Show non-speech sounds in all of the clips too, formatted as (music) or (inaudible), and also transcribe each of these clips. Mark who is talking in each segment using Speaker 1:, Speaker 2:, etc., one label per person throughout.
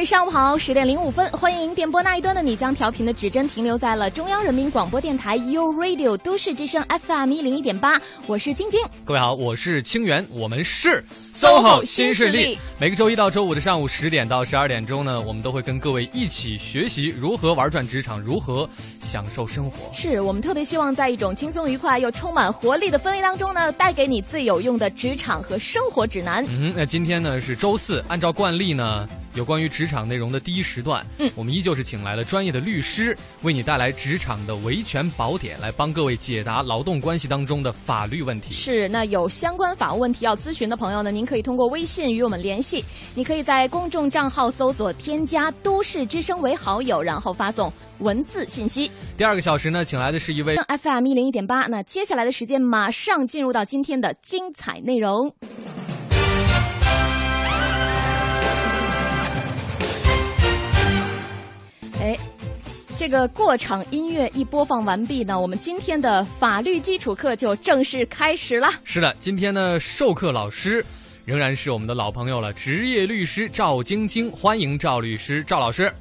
Speaker 1: 位上午好，十点零五分，欢迎电波那一端的你，将调频的指针停留在了中央人民广播电台 u Radio 都市之声 FM 一零一点八，我是晶晶。
Speaker 2: 各位好，我是清源，我们是
Speaker 1: SOHO 新势力。
Speaker 2: 每个周一到周五的上午十点到十二点钟呢，我们都会跟各位一起学习如何玩转职场，如何享受生活。
Speaker 1: 是我们特别希望在一种轻松愉快又充满活力的氛围当中呢，带给你最有用的职场和生活指南。
Speaker 2: 嗯，那今天呢是周四，按照惯例呢。有关于职场内容的第一时段，
Speaker 1: 嗯，
Speaker 2: 我们依旧是请来了专业的律师，为你带来职场的维权宝典，来帮各位解答劳动关系当中的法律问题。
Speaker 1: 是，那有相关法务问题要咨询的朋友呢，您可以通过微信与我们联系。你可以在公众账号搜索添加“都市之声”为好友，然后发送文字信息。
Speaker 2: 第二个小时呢，请来的是一位
Speaker 1: FM 一零一点八。那接下来的时间，马上进入到今天的精彩内容。哎，这个过场音乐一播放完毕呢，我们今天的法律基础课就正式开始了。
Speaker 2: 是的，今天呢，授课老师仍然是我们的老朋友了，职业律师赵晶晶，欢迎赵律师、赵老师。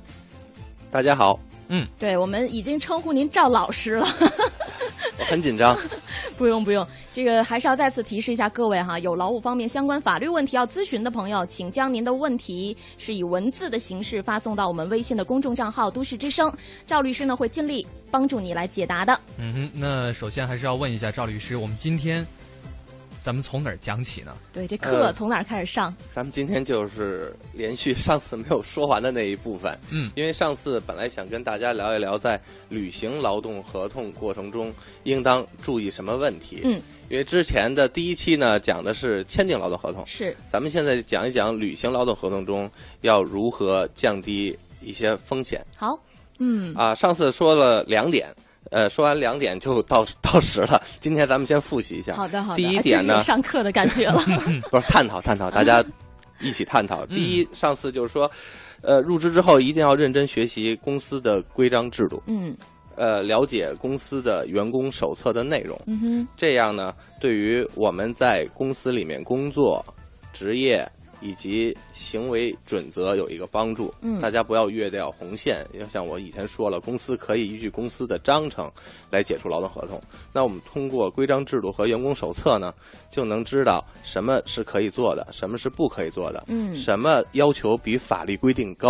Speaker 3: 大家好。
Speaker 2: 嗯，
Speaker 1: 对，我们已经称呼您赵老师了。(laughs)
Speaker 3: 我很紧张。(laughs)
Speaker 1: 不用不用，这个还是要再次提示一下各位哈，有劳务方面相关法律问题要咨询的朋友，请将您的问题是以文字的形式发送到我们微信的公众账号“都市之声”，赵律师呢会尽力帮助你来解答的。
Speaker 2: 嗯哼，那首先还是要问一下赵律师，我们今天。咱们从哪儿讲起呢？
Speaker 1: 对，这课从哪儿开始上？
Speaker 3: 咱们今天就是连续上次没有说完的那一部分。
Speaker 2: 嗯，
Speaker 3: 因为上次本来想跟大家聊一聊，在履行劳动合同过程中应当注意什么问题。
Speaker 1: 嗯，
Speaker 3: 因为之前的第一期呢讲的是签订劳动合同，
Speaker 1: 是。
Speaker 3: 咱们现在讲一讲履行劳动合同中要如何降低一些风险。
Speaker 1: 好，嗯。
Speaker 3: 啊，上次说了两点。呃，说完两点就到到时了。今天咱们先复习一下。
Speaker 1: 好的，好的。
Speaker 3: 第一点呢，
Speaker 1: 上课的感觉了。(laughs) (laughs)
Speaker 3: 不是探讨探讨，大家一起探讨。第一，上次就是说，呃，入职之后一定要认真学习公司的规章制度。
Speaker 1: 嗯。
Speaker 3: 呃，了解公司的员工手册的内容。
Speaker 1: 嗯哼。
Speaker 3: 这样呢，对于我们在公司里面工作、职业。以及行为准则有一个帮助，
Speaker 1: 嗯，
Speaker 3: 大家不要越掉红线。要像我以前说了，公司可以依据公司的章程来解除劳动合同。那我们通过规章制度和员工手册呢，就能知道什么是可以做的，什么是不可以做的，
Speaker 1: 嗯，
Speaker 3: 什么要求比法律规定高，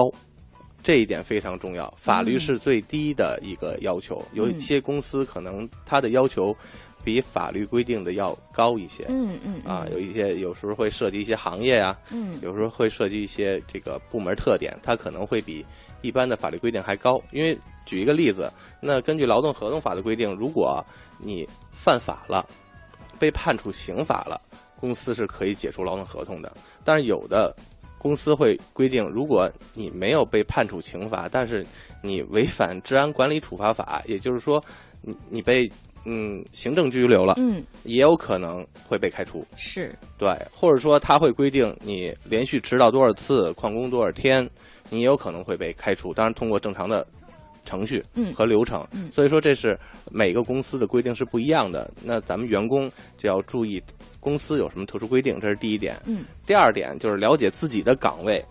Speaker 3: 这一点非常重要。法律是最低的一个要求，有一些公司可能它的要求。比法律规定的要高一些，
Speaker 1: 嗯嗯
Speaker 3: 啊，有一些有时候会涉及一些行业啊，
Speaker 1: 嗯，
Speaker 3: 有时候会涉及一些这个部门特点，它可能会比一般的法律规定还高。因为举一个例子，那根据劳动合同法的规定，如果你犯法了，被判处刑法了，公司是可以解除劳动合同的。但是有的公司会规定，如果你没有被判处刑罚，但是你违反治安管理处罚法，也就是说，你你被。嗯，行政拘留了，
Speaker 1: 嗯，
Speaker 3: 也有可能会被开除，
Speaker 1: 是
Speaker 3: 对，或者说他会规定你连续迟到多少次、旷工多少天，你也有可能会被开除。当然，通过正常的程序和流程，
Speaker 1: 嗯，
Speaker 3: 所以说这是每个公司的规定是不一样的。那咱们员工就要注意公司有什么特殊规定，这是第一点。
Speaker 1: 嗯，
Speaker 3: 第二点就是了解自己的岗位、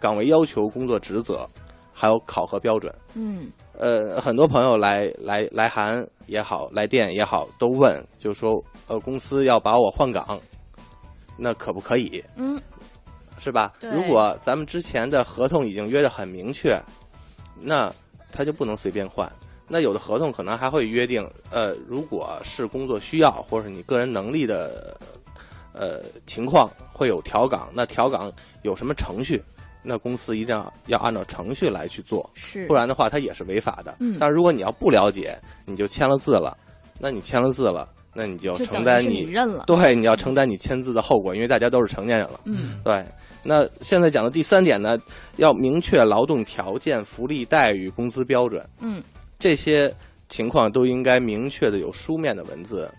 Speaker 3: 岗位要求、工作职责，还有考核标准。
Speaker 1: 嗯。
Speaker 3: 呃，很多朋友来来来函也好，来电也好，都问，就说呃，公司要把我换岗，那可不可以？
Speaker 1: 嗯，
Speaker 3: 是吧？如果咱们之前的合同已经约得很明确，那他就不能随便换。那有的合同可能还会约定，呃，如果是工作需要或者你个人能力的呃情况，会有调岗。那调岗有什么程序？那公司一定要要按照程序来去做，
Speaker 1: 是，
Speaker 3: 不然的话它也是违法的。
Speaker 1: 嗯，
Speaker 3: 但是如果你要不了解，你就签了字了，那你签了字了，那你就承担
Speaker 1: 你认了，
Speaker 3: 对，你要承担你签字的后果，因为大家都是成年人了。
Speaker 1: 嗯，
Speaker 3: 对。那现在讲的第三点呢，要明确劳动条件、福利待遇、工资标准。
Speaker 1: 嗯，
Speaker 3: 这些情况都应该明确的有书面的文字，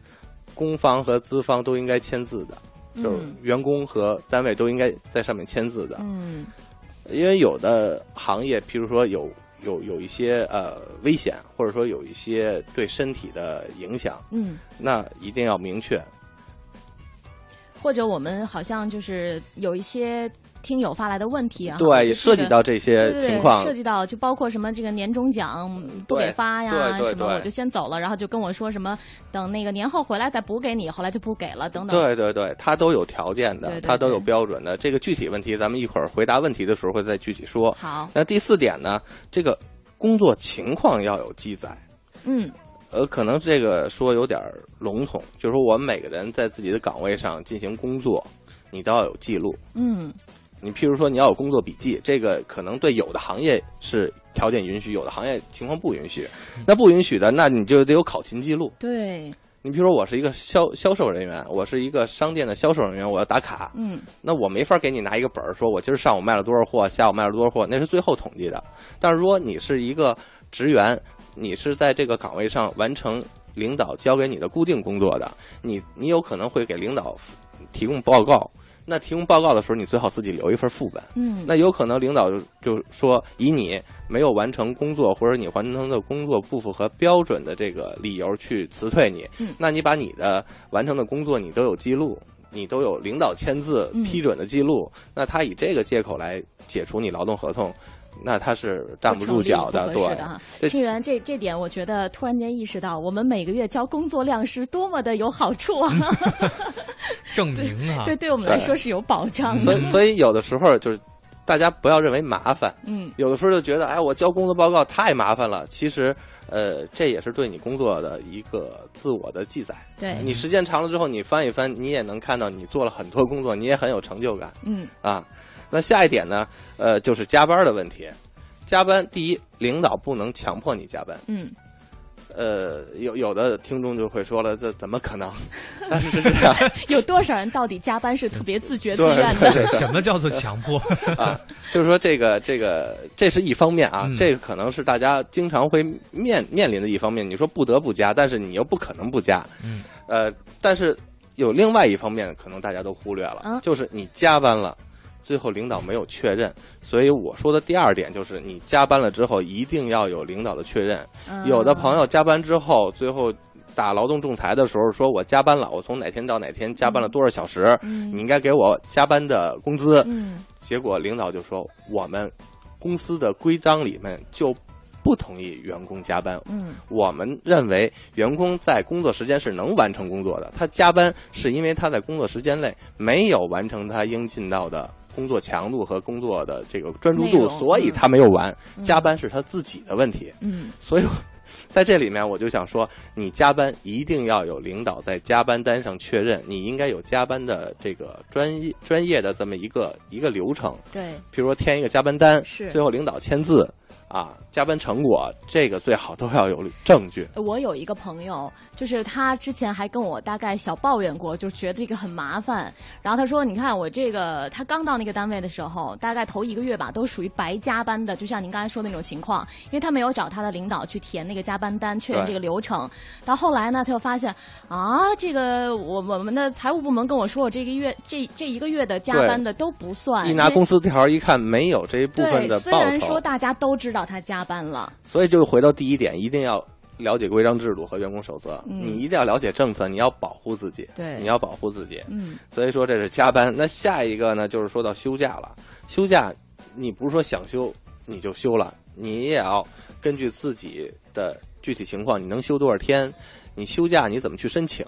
Speaker 3: 工方和资方都应该签字的，就是员工和单位都应该在上面签字的。
Speaker 1: 嗯。
Speaker 3: 因为有的行业，譬如说有有有一些呃危险，或者说有一些对身体的影响，
Speaker 1: 嗯，
Speaker 3: 那一定要明确。
Speaker 1: 或者我们好像就是有一些听友发来的问题啊，
Speaker 3: 对，也涉及到这些情况
Speaker 1: 涉。及到就包括什么这个年终奖不给发呀，什么我就先走了，然后就跟我说什么等那个年后回来再补给你，后来就不给了，等等。
Speaker 3: 对对对，它都有条件的，
Speaker 1: 对对
Speaker 3: 它都有标准的。这个具体问题，咱们一会儿回答问题的时候会再具体说。
Speaker 1: 好，
Speaker 3: 那第四点呢，这个工作情况要有记载。
Speaker 1: 嗯
Speaker 3: 呃，可能这个说有点笼统，就是说我们每个人在自己的岗位上进行工作，你都要有记录。
Speaker 1: 嗯
Speaker 3: 你譬如说你要有工作笔记，这个可能对有的行业是条件允许，有的行业情况不允许。那不允许的，那你就得有考勤记录。
Speaker 1: 对，
Speaker 3: 你比如说我是一个销销售人员，我是一个商店的销售人员，我要打卡，
Speaker 1: 嗯
Speaker 3: 那我没法给你拿一个本儿说，我今儿上午卖了多少货，下午卖了多少货，那是最后统计的。但是如果你是一个职员，你是在这个岗位上完成领导交给你的固定工作的，你你有可能会给领导提供报告。那提供报告的时候，你最好自己留一份副本。
Speaker 1: 嗯，
Speaker 3: 那有可能领导就就说以你没有完成工作或者你完成的工作不符合标准的这个理由去辞退你，
Speaker 1: 嗯
Speaker 3: 那你把你的完成的工作你都有记录，你都有领导签字
Speaker 1: 嗯
Speaker 3: 批准的记录，那他以这个借口来解除你劳动合同，那他是站不住脚的，对
Speaker 1: 不合适的哈。
Speaker 3: 这
Speaker 1: 清源，这这点我觉得突然间意识到，我们每个月交工作量是多么的有好处啊！(laughs)
Speaker 2: 证明啊，
Speaker 1: 对，对我们来说是有保障的。
Speaker 3: 所以所以有的时候就是大家不要认为麻烦，
Speaker 1: 嗯
Speaker 3: 有的时候就觉得，哎，我交工作报告太麻烦了。其实，呃，这也是对你工作的一个自我的记载。
Speaker 1: 对，
Speaker 3: 你时间长了之后，你翻一翻，你也能看到你做了很多工作，你也很有成就感
Speaker 1: 嗯
Speaker 3: 啊。那下一点呢，呃，就是加班的问题。加班，第一，领导不能强迫你加班。
Speaker 1: 嗯
Speaker 3: 呃，有有的听众就会说了，这怎么可能？但是是 (laughs) 这样 (laughs)
Speaker 1: 有多少人到底加班是特别自觉自愿的？
Speaker 3: 对对
Speaker 2: 什么叫做强迫？(laughs)
Speaker 3: 啊，就是说这个这个这是一方面啊，
Speaker 2: 嗯
Speaker 3: 这个可能是大家经常会面面临的一方面。你说不得不加，但是你又不可能不加，
Speaker 2: 嗯，
Speaker 3: 呃，但是有另外一方面，可能大家都忽略了，
Speaker 1: 啊
Speaker 3: 就是你加班了。最后领导没有确认，所以我说的第二点就是，你加班了之后一定要有领导的确认。
Speaker 1: 嗯
Speaker 3: 有的朋友加班之后，最后打劳动仲裁的时候说，我加班了，我从哪天到哪天加班了多少小时，
Speaker 1: 嗯
Speaker 3: 你应该给我加班的工资。
Speaker 1: 嗯
Speaker 3: 结果领导就说，我们公司的规章里面就不同意员工加班。
Speaker 1: 嗯
Speaker 3: 我们认为员工在工作时间是能完成工作的，他加班是因为他在工作时间内没有完成他应尽到的工作强度和工作的这个专注度，所以他没有完。加班是他自己的问题。
Speaker 1: 嗯
Speaker 3: 所以，在这里面我就想说，你加班一定要有领导在加班单上确认，你应该有加班的这个专业专业的这么一个一个流程。
Speaker 1: 对
Speaker 3: 比如说填一个加班单，
Speaker 1: 是
Speaker 3: 最后领导签字啊，加班成果这个最好都要有证据。
Speaker 1: 我有一个朋友，就是他之前还跟我大概小抱怨过，就觉得这个很麻烦。然后他说：“你看我这个，他刚到那个单位的时候，大概头一个月吧，都属于白加班的，就像您刚才说的那种情况，因为他没有找他的领导去填那个加班单，确认这个流程。到后来呢，他又发现啊，这个我我们的财务部门跟我说，我这个月这这一个月的加班的都不算，
Speaker 3: 一拿工资条一看，没有这一部分
Speaker 1: 对，
Speaker 3: 的报
Speaker 1: 虽然说，大家都知道他加班了，
Speaker 3: 所以就回到第一点，一定要了解规章制度和员工守则。
Speaker 1: 嗯
Speaker 3: 你一定要了解政策，你要保护自己，
Speaker 1: 对
Speaker 3: 你要保护自己。
Speaker 1: 嗯
Speaker 3: 所以说这是加班。那下一个呢，就是说到休假了。休假，你不是说想休你就休了，你也要根据自己的具体情况，你能休多少天？你休假你怎么去申请？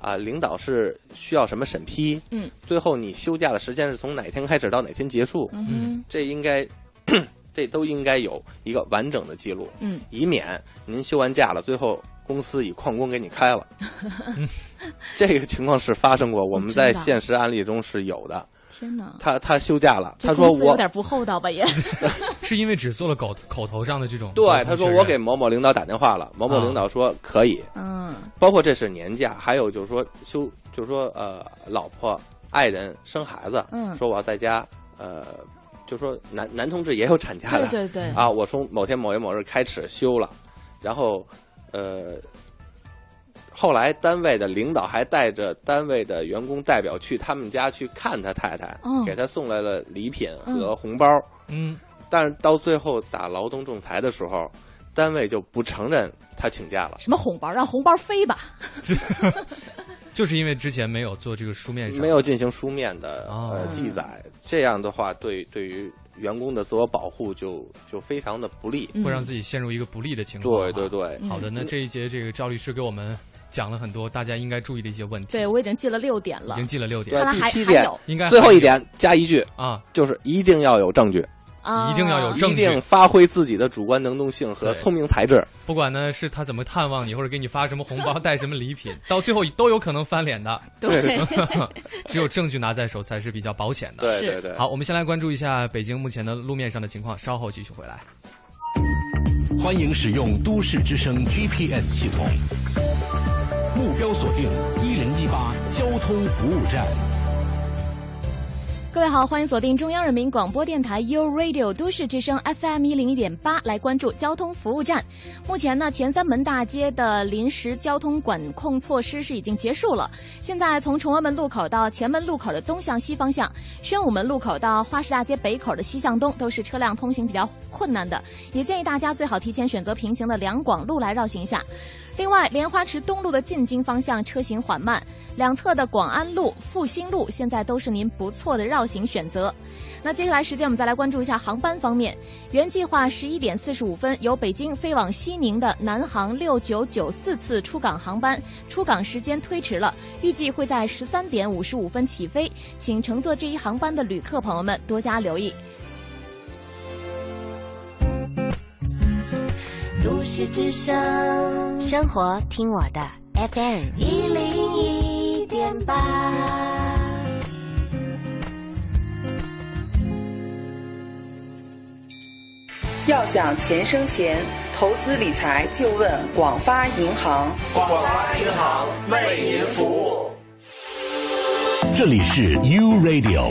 Speaker 3: 啊，领导是需要什么审批？
Speaker 1: 嗯，
Speaker 3: 最后你休假的时间是从哪天开始到哪天结束？
Speaker 1: 嗯
Speaker 3: 这应该，这都应该有一个完整的记录，
Speaker 1: 嗯。
Speaker 3: 以免您休完假了，最后公司以旷工给你开了。(laughs) 这个情况是发生过，我们在现实案例中是有的。
Speaker 1: 天哪，
Speaker 3: 他他休假了，他说我
Speaker 1: 有点不厚道吧也。(laughs)
Speaker 2: 是因为只做了口口头上的这种
Speaker 3: 对他说我给某某领导打电话了，某某
Speaker 2: 啊
Speaker 3: 领导说可以，
Speaker 1: 嗯。
Speaker 3: 包括这是年假，还有就是说休，就是说呃，老婆爱人生孩子，
Speaker 1: 嗯。
Speaker 3: 说我要在家，呃，就说男男同志也有产假的，
Speaker 1: 对对对，
Speaker 3: 啊，我从某天某月某日开始休了，然后呃，后来单位的领导还带着单位的员工代表去他们家去看他太太，
Speaker 1: 嗯
Speaker 3: 给他送来了礼品
Speaker 1: 嗯。
Speaker 3: 和红包，
Speaker 2: 嗯，
Speaker 3: 但是到最后打劳动仲裁的时候，单位就不承认他请假了。
Speaker 1: 什么红包，让红包飞吧。(laughs)
Speaker 2: 就是因为之前没有做这个书面上，
Speaker 3: 没有进行书面的
Speaker 2: 哦
Speaker 3: 呃记载，这样的话对对于员工的自我保护就就非常的不利。
Speaker 1: 嗯
Speaker 2: 会让自己陷入一个不利的情况。
Speaker 3: 对对。对，
Speaker 1: 嗯
Speaker 2: 好的，那这一节这个赵律师给我们讲了很多大家应该注意的一些问题。
Speaker 1: 对，我已经记了六点了
Speaker 2: 已经，记了六点
Speaker 3: 对，
Speaker 1: 看来还
Speaker 3: 第七点
Speaker 2: 应该
Speaker 3: 最后一点加一句，
Speaker 2: 啊，
Speaker 3: 就是一定要有证据，
Speaker 1: 啊，
Speaker 2: 一定要有证据
Speaker 3: 一定发挥自己的主观能动性和聪明才智。
Speaker 2: 不管呢是他怎么探望你，或者给你发什么红包、带什么礼品，(laughs) 到最后都有可能翻脸的。
Speaker 1: 对，(laughs)
Speaker 2: 只有证据拿在手才是比较保险的。
Speaker 3: 对对对，
Speaker 2: 好，我们先来关注一下北京目前的路面上的情况，稍后继续回来。
Speaker 4: 欢迎使用都市之声 GPS 系统，目标锁定一零一八交通服务站。
Speaker 1: 各位好，欢迎锁定中央人民广播电台 u Radio 都市之声 FM 一零一点八，来关注交通服务站。目前呢，前三门大街的临时交通管控措施是已经结束了。现在从崇文门路口到前门路口的东向西方向，宣武门路口到花市大街北口的西向东，都是车辆通行比较困难的。也建议大家最好提前选择平行的两广路来绕行一下。另外，莲花池东路的进京方向车行缓慢，两侧的广安路、复兴路现在都是您不错的绕行选择。那接下来时间我们再来关注一下航班方面。原计划十一点四十五分由北京飞往西宁的南航六九九四次出港航班，出港时间推迟了，预计会在十三点五十五分起飞，请乘坐这一航班的旅客朋友们多加留意。
Speaker 5: 都市之声，生活听我的 FM 一零一点八。
Speaker 6: 要想钱生钱，投资理财就问广发银行。
Speaker 7: 广发银行为您服务。
Speaker 4: 这里是 U Radio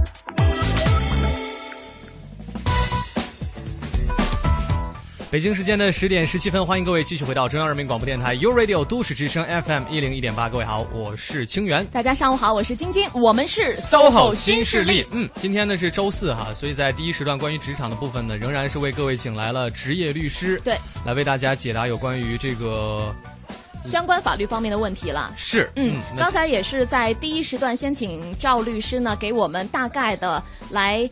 Speaker 2: 北京时间的十点十七分，欢迎各位继续回到中央人民广播电台 u Radio 都市之声 FM 一零一点八。各位好，我是清源。
Speaker 1: 大家上午好，我是晶晶，我们是
Speaker 2: SOHO 新势力，嗯，今天呢是周四哈，所以在第一时段关于职场的部分呢，仍然是为各位请来了职业律师，
Speaker 1: 对，
Speaker 2: 来为大家解答有关于这个
Speaker 1: 相关法律方面的问题了。
Speaker 2: 是，
Speaker 1: 嗯，
Speaker 2: 那
Speaker 1: 刚才也是在第一时段先请赵律师呢给我们大概的来。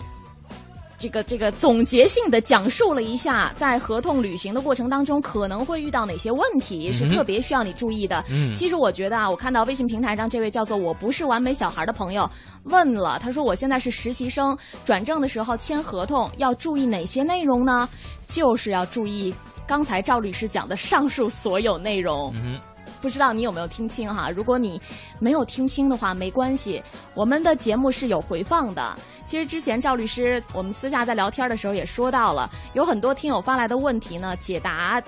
Speaker 1: 这个这个总结性的讲述了一下，在合同履行的过程当中可能会遇到哪些问题，是特别需要你注意的。
Speaker 2: 嗯
Speaker 1: 其实我觉得啊，我看到微信平台上这位叫做“我不是完美小孩”的朋友问了，他说我现在是实习生，转正的时候签合同要注意哪些内容呢？就是要注意刚才赵律师讲的上述所有内容。
Speaker 2: 嗯
Speaker 1: 不知道你有没有听清哈？如果你没有听清的话，没关系，我们的节目是有回放的。其实之前赵律师我们私下在聊天的时候也说到了，有很多听友发来的问题呢，解答。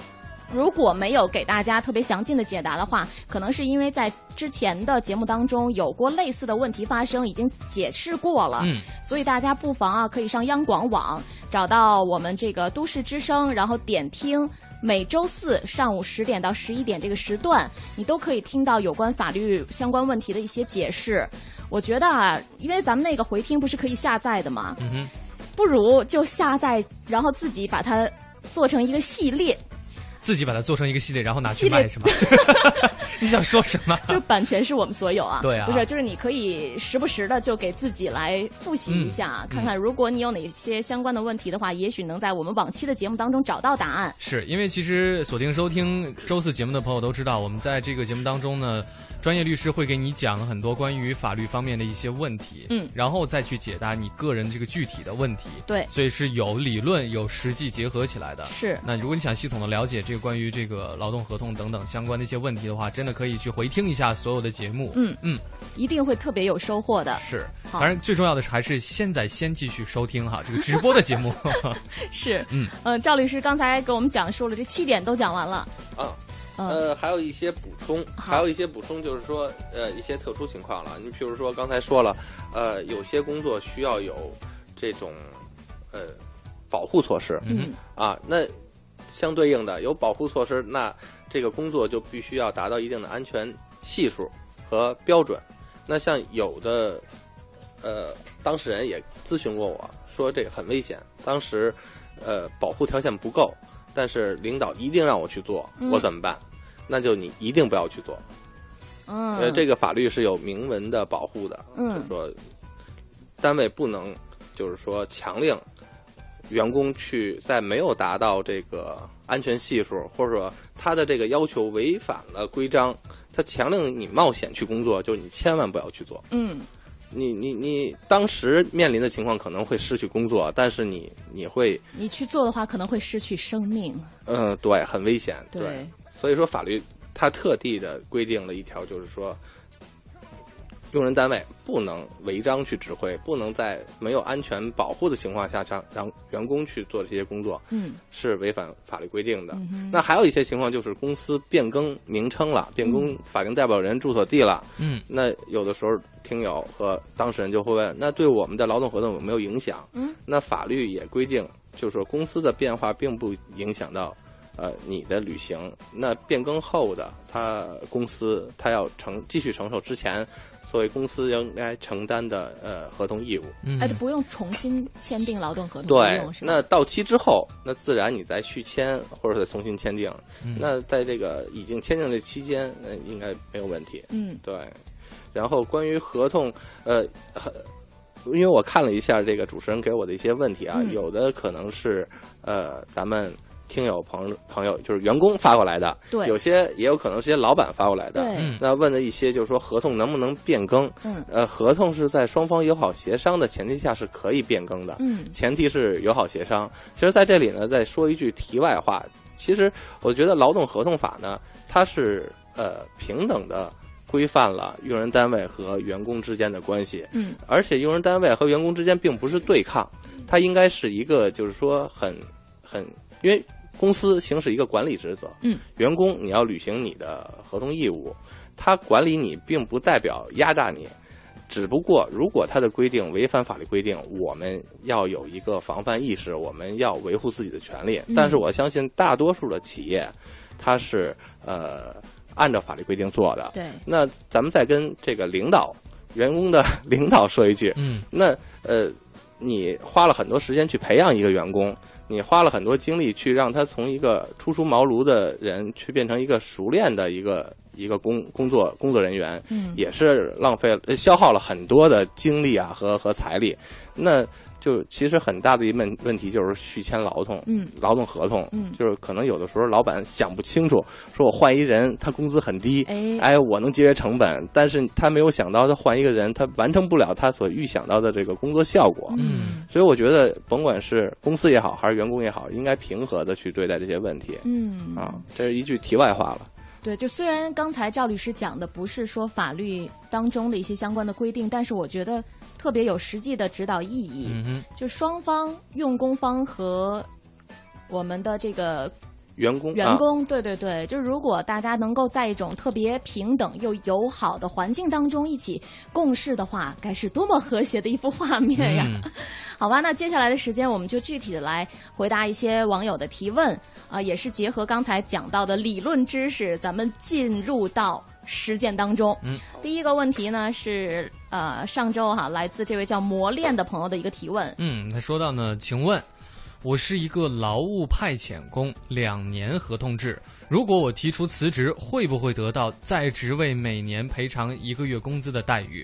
Speaker 1: 如果没有给大家特别详尽的解答的话，可能是因为在之前的节目当中有过类似的问题发生，已经解释过了。
Speaker 2: 嗯，
Speaker 1: 所以大家不妨啊，可以上央广网找到我们这个都市之声，然后点听。每周四上午十点到十一点这个时段，你都可以听到有关法律相关问题的一些解释。我觉得啊，因为咱们那个回听不是可以下载的吗？
Speaker 2: 嗯哼，
Speaker 1: 不如就下载，然后自己把它做成一个系列，
Speaker 2: 自己把它做成一个系列，然后拿去卖是吗？(laughs) 你想说什么？(laughs)
Speaker 1: 就是版权是我们所有啊。
Speaker 2: 对啊
Speaker 1: 不是，就是你可以时不时的就给自己来复习一下，
Speaker 2: 嗯
Speaker 1: 看看如果你有哪些相关的问题的话，也许能在我们往期的节目当中找到答案。
Speaker 2: 是因为其实锁定收听周四节目的朋友都知道，我们在这个节目当中呢，专业律师会给你讲很多关于法律方面的一些问题，
Speaker 1: 嗯
Speaker 2: 然后再去解答你个人这个具体的问题，
Speaker 1: 对，
Speaker 2: 所以是有理论有实际结合起来的。
Speaker 1: 是
Speaker 2: 那如果你想系统的了解这个关于这个劳动合同等等相关的一些问题的话，真的可以去回听一下所有的节目。
Speaker 1: 嗯
Speaker 2: 嗯，
Speaker 1: 一定会特别有收获的。
Speaker 2: 是，
Speaker 1: 好
Speaker 2: 当然最重要的是还是现在先继续收听哈这个直播的节目。(laughs)
Speaker 1: 是，
Speaker 2: 嗯
Speaker 1: 呃，赵律师刚才给我们讲述了这七点都讲完了。
Speaker 3: 啊，
Speaker 1: 嗯，
Speaker 3: 呃，还有一些补充，还有一些补充，就是说，呃，一些特殊情况了。你比如说刚才说了，呃，有些工作需要有这种呃保护措施
Speaker 2: 嗯
Speaker 3: 啊，那相对应的有保护措施，那这个工作就必须要达到一定的安全系数和标准。那像有的呃，当事人也咨询过我说这个很危险，当时呃保护条件不够，但是领导一定让我去做，
Speaker 1: 嗯
Speaker 3: 我怎么办？那就你一定不要去做。
Speaker 1: 嗯，
Speaker 3: 呃，这个法律是有明文的保护的，
Speaker 1: 嗯
Speaker 3: 就是说单位不能就是说强令员工去在没有达到这个安全系数，或者说他的这个要求违反了规章，他强令你冒险去工作，就是你千万不要去做。
Speaker 1: 嗯
Speaker 3: 你你你当时面临的情况可能会失去工作，但是你你会
Speaker 1: 你去做的话可能会失去生命。
Speaker 3: 嗯对很危险，
Speaker 1: 对，
Speaker 3: 所以说法律它特地的规定了一条，就是说，用人单位不能违章去指挥，不能在没有安全保护的情况下让让员工去做这些工作，
Speaker 1: 嗯
Speaker 3: 是违反法律规定的。
Speaker 1: 嗯
Speaker 3: 那还有一些情况就是公司变更名称了，变更法定代表人住所地了。
Speaker 2: 嗯
Speaker 3: 那有的时候听友和当事人就会问，那对我们的劳动合同有没有影响？
Speaker 1: 嗯，
Speaker 3: 那法律也规定，就是说公司的变化并不影响到呃你的履行。那变更后的，他公司他要承继续承受之前作为公司应该承担的呃合同义务。
Speaker 2: 嗯
Speaker 1: 哎，就不用重新签订劳动合同，
Speaker 3: 对？那到期之后，那自然你再续签或者再重新签订。
Speaker 2: 嗯
Speaker 3: 那在这个已经签订的期间，呃，应该没有问题。
Speaker 1: 嗯
Speaker 3: 对，然后关于合同，呃，很因为我看了一下这个主持人给我的一些问题啊，
Speaker 1: 嗯
Speaker 3: 有的可能是呃咱们听友朋友朋友就是员工发过来的，
Speaker 1: 对
Speaker 3: 有些也有可能是些老板发过来的。
Speaker 1: 对
Speaker 2: 嗯
Speaker 3: 那问的一些就是说合同能不能变更？
Speaker 1: 嗯
Speaker 3: 呃，合同是在双方友好协商的前提下是可以变更的。
Speaker 1: 嗯
Speaker 3: 前提是友好协商。其实，在这里呢，再说一句题外话，其实我觉得劳动合同法呢，它是呃平等的规范了用人单位和员工之间的关系，
Speaker 1: 嗯
Speaker 3: 而且用人单位和员工之间并不是对抗，它应该是一个就是说很很因为。公司行使一个管理职责，
Speaker 1: 嗯，
Speaker 3: 员工你要履行你的合同义务，他管理你并不代表压榨你，只不过，如果他的规定违反法律规定，我们要有一个防范意识，我们要维护自己的权利。
Speaker 1: 嗯。
Speaker 3: 但是我相信大多数的企业，他是呃按照法律规定做的。
Speaker 1: 对，
Speaker 3: 那咱们再跟这个领导、员工的领导说一句，
Speaker 2: 嗯。
Speaker 3: 那呃，你花了很多时间去培养一个员工，你花了很多精力去让他从一个初出茅庐的人，去变成一个熟练的一个一个工工作工作人员，
Speaker 1: 嗯
Speaker 3: 也是浪费了呃消耗了很多的精力啊和和财力。那就其实很大的一问问题就是续签劳动，
Speaker 1: 嗯
Speaker 3: 劳动合同，
Speaker 1: 嗯
Speaker 3: 就是可能有的时候老板想不清楚，说我换一人，他工资很低，
Speaker 1: 哎
Speaker 3: 哎，我能节约成本，但是他没有想到，他换一个人，他完成不了他所预想到的这个工作效果。
Speaker 2: 嗯
Speaker 3: 所以我觉得，甭管是公司也好，还是员工也好，应该平和的去对待这些问题。
Speaker 1: 嗯
Speaker 3: 啊，这是一句题外话了。
Speaker 1: 对，就虽然刚才赵律师讲的不是说法律当中的一些相关的规定，但是我觉得特别有实际的指导意义。
Speaker 2: 嗯
Speaker 1: 就双方用工方和我们的这个
Speaker 3: 员工啊，
Speaker 1: 员工，对对对，就是如果大家能够在一种特别平等又友好的环境当中一起共事的话，该是多么和谐的一幅画面呀！
Speaker 2: 嗯 (laughs)
Speaker 1: 好吧，那接下来的时间我们就具体的来回答一些网友的提问啊、也是结合刚才讲到的理论知识，咱们进入到实践当中。
Speaker 2: 嗯，
Speaker 1: 第一个问题呢是呃上周哈、来自这位叫磨练的朋友的一个提问。
Speaker 2: 嗯，他说到呢，请问，我是一个劳务派遣工，两年合同制。如果我提出辞职，会不会得到在职位每年赔偿一个月工资的待遇？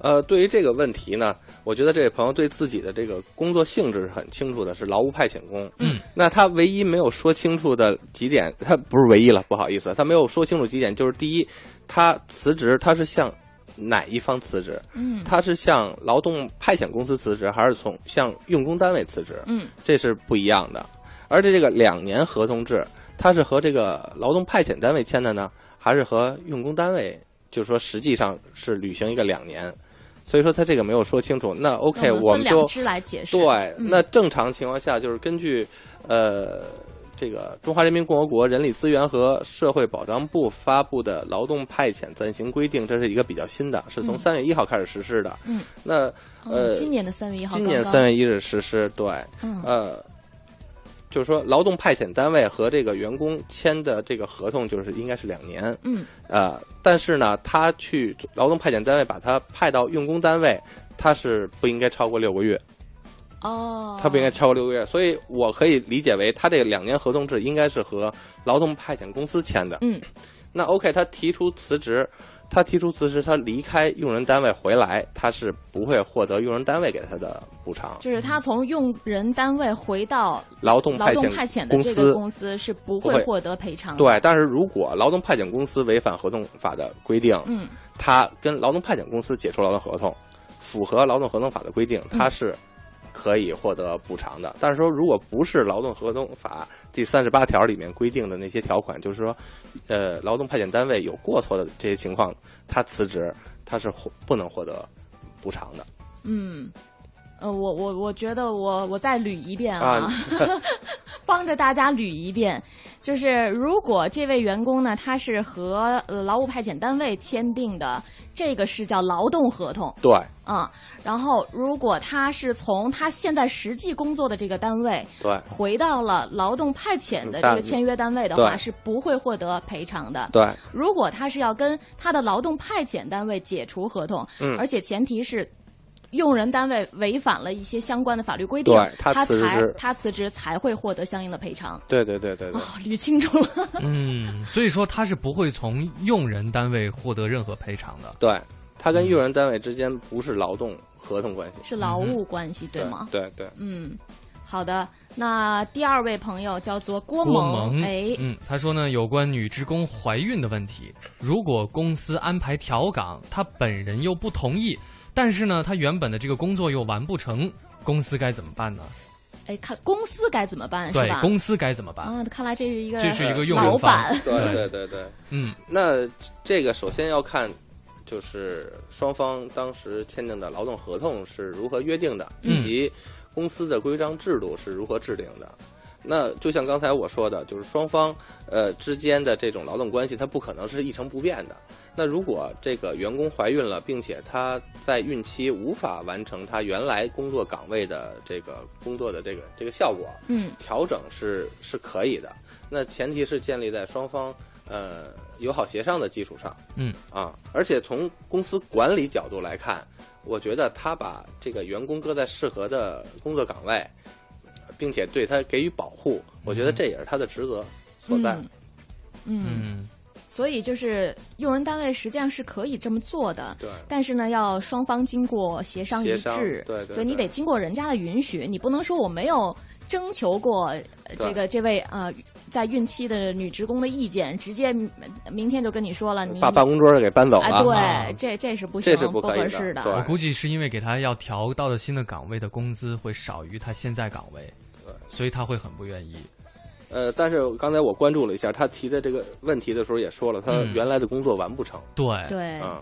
Speaker 3: 呃，对于这个问题呢，我觉得这位朋友对自己的这个工作性质是很清楚的，是劳务派遣工。
Speaker 2: 嗯，
Speaker 3: 那他唯一没有说清楚的几点，他不是唯一了，不好意思，他没有说清楚几点，就是第一，他辞职他是向哪一方辞职？
Speaker 1: 嗯
Speaker 3: 他是向劳动派遣公司辞职，还是从向用工单位辞职？
Speaker 1: 嗯
Speaker 3: 这是不一样的。而且这个两年合同制，它是和这个劳动派遣单位签的呢，还是和用工单位？就是说，实际上是履行一个两年，所以说他这个没有说清楚。那 OK，
Speaker 1: 我
Speaker 3: 们就
Speaker 1: 两来解释。
Speaker 3: 对，
Speaker 1: 嗯
Speaker 3: 那正常情况下就是根据呃这个中华人民共和国人力资源和社会保障部发布的劳动派遣暂行规定，这是一个比较新的，是从
Speaker 1: 嗯。
Speaker 3: 三月一号开始实施的。
Speaker 1: 嗯，
Speaker 3: 那
Speaker 1: 哦
Speaker 3: 呃，
Speaker 1: 今年的三月一号，
Speaker 3: 今年三月一日实施，对，
Speaker 1: 嗯。
Speaker 3: 呃，就是说劳动派遣单位和这个员工签的这个合同就是应该是两年，
Speaker 1: 嗯，
Speaker 3: 呃，但是呢，他去劳动派遣单位把他派到用工单位，他是不应该超过六个月，
Speaker 1: 哦，
Speaker 3: 他不应该超过六个月，所以我可以理解为他这两年合同制应该是和劳动派遣公司签的。
Speaker 1: 嗯，
Speaker 3: 那 OK，他提出辞职，他提出辞职，他离开用人单位回来，他是不会获得用人单位给他的补偿。
Speaker 1: 就是他从用人单位回到
Speaker 3: 劳动
Speaker 1: 劳动派遣的
Speaker 3: 公
Speaker 1: 这个公司是不会获得赔偿。
Speaker 3: 对，但是如果劳动派遣公司违反合同法的规定，
Speaker 1: 嗯，
Speaker 3: 他跟劳动派遣公司解除劳动合同，符合劳动合同法的规定，他是可以获得补偿的。但是说，如果不是劳动合同法第三十八条里面规定的那些条款，就是说，呃，劳动派遣单位有过错的这些情况，他辞职，他是获不能获得补偿的。
Speaker 1: 嗯，呃，我我我觉得我我再捋一遍
Speaker 3: 啊
Speaker 1: 啊，(laughs) 帮着大家捋一遍，就是如果这位员工呢，他是和呃劳务派遣单位签订的，这个是叫劳动合同，
Speaker 3: 对。
Speaker 1: 啊、然后如果他是从他现在实际工作的这个单位
Speaker 3: 对。
Speaker 1: 回到了劳动派遣的这个签约单位的话，是不会获得赔偿的。
Speaker 3: 对。
Speaker 1: 如果他是要跟他的劳动派遣单位解除合同，
Speaker 3: 嗯。
Speaker 1: 而且前提是用人单位违反了一些相关的法律规定，
Speaker 3: 对他
Speaker 1: 他才
Speaker 3: 辞职
Speaker 1: 他辞职才会获得相应的赔偿。
Speaker 3: 对对对对对 (laughs)
Speaker 1: 哦，捋清楚了。(laughs)
Speaker 2: 嗯，所以说他是不会从用人单位获得任何赔偿的。
Speaker 3: 对，他跟用人单位之间不是劳动合同关系，
Speaker 1: 是劳务关系，对吗？
Speaker 3: 对对。
Speaker 1: 嗯，好的。那第二位朋友叫做郭萌，哎，
Speaker 2: 嗯，他说呢，有关女职工怀孕的问题，如果公司安排调岗，他本人又不同意，但是呢，他原本的这个工作又完不成，公司该怎么办呢？
Speaker 1: 哎，看公司该怎么办是吧？，
Speaker 2: 对公司该怎么办？
Speaker 1: 啊，看来这是一个
Speaker 2: 这是一个用
Speaker 1: 老
Speaker 2: 人方
Speaker 1: 板，
Speaker 3: 对
Speaker 2: 对
Speaker 3: 对对对，
Speaker 2: 嗯
Speaker 3: 那这个首先要看，就是双方当时签订的劳动合同是如何约定的，
Speaker 2: 嗯
Speaker 3: 以及公司的规章制度是如何制定的。那就像刚才我说的，就是双方呃之间的这种劳动关系，它不可能是一成不变的。那如果这个员工怀孕了，并且她在孕期无法完成她原来工作岗位的这个工作的这个这个效果，
Speaker 1: 嗯
Speaker 3: 调整是是可以的。那前提是建立在双方呃友好协商的基础上。
Speaker 2: 嗯
Speaker 3: 啊，而且从公司管理角度来看，我觉得他把这个员工搁在适合的工作岗位，并且对他给予保护，我觉得这也是他的职责所在。
Speaker 1: 嗯所以就是用人单位实际上是可以这么做的，
Speaker 3: 对。
Speaker 1: 但是呢，要双方经过协商一致，
Speaker 3: 对对对
Speaker 1: 你得经过人家的允许，你不能说我没有征求过这个这位呃在孕期的女职工的意见，直接明明天就跟你说了，你
Speaker 3: 把办公桌给搬走了。
Speaker 1: 哎，对，
Speaker 2: 啊。
Speaker 1: 这这是不行，
Speaker 3: 这是不
Speaker 1: 合适的。
Speaker 2: 我估计是因为给他要调到的新的岗位的工资会少于他现在岗位，所以他会很不愿意。
Speaker 3: 呃，但是刚才我关注了一下，他提的这个问题的时候也说了，他
Speaker 2: 嗯
Speaker 3: 原来的工作完不成。
Speaker 2: 对，
Speaker 1: 对，
Speaker 3: 嗯，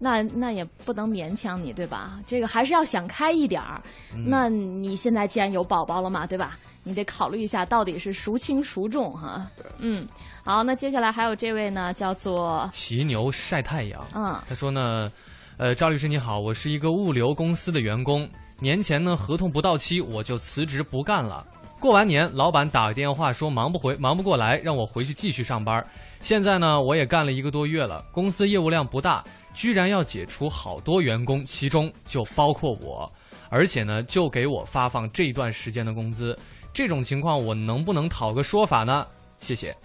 Speaker 1: 那那也不能勉强你，对吧？这个还是要想开一点儿。
Speaker 2: 嗯
Speaker 1: 那你现在既然有宝宝了嘛，对吧？你得考虑一下到底是孰轻孰重哈。嗯，好，那接下来还有这位呢，叫做
Speaker 2: 骑牛晒太阳。
Speaker 1: 嗯
Speaker 2: 他说呢，呃，赵律师你好，我是一个物流公司的员工，年前呢合同不到期我就辞职不干了。过完年，老板打个电话说忙不回忙不过来，让我回去继续上班。现在呢，我也干了一个多月了，公司业务量不大，居然要解除好多员工，其中就包括我，而且呢，就给我发放这段时间的工资。这种情况我能不能讨个说法呢？谢谢。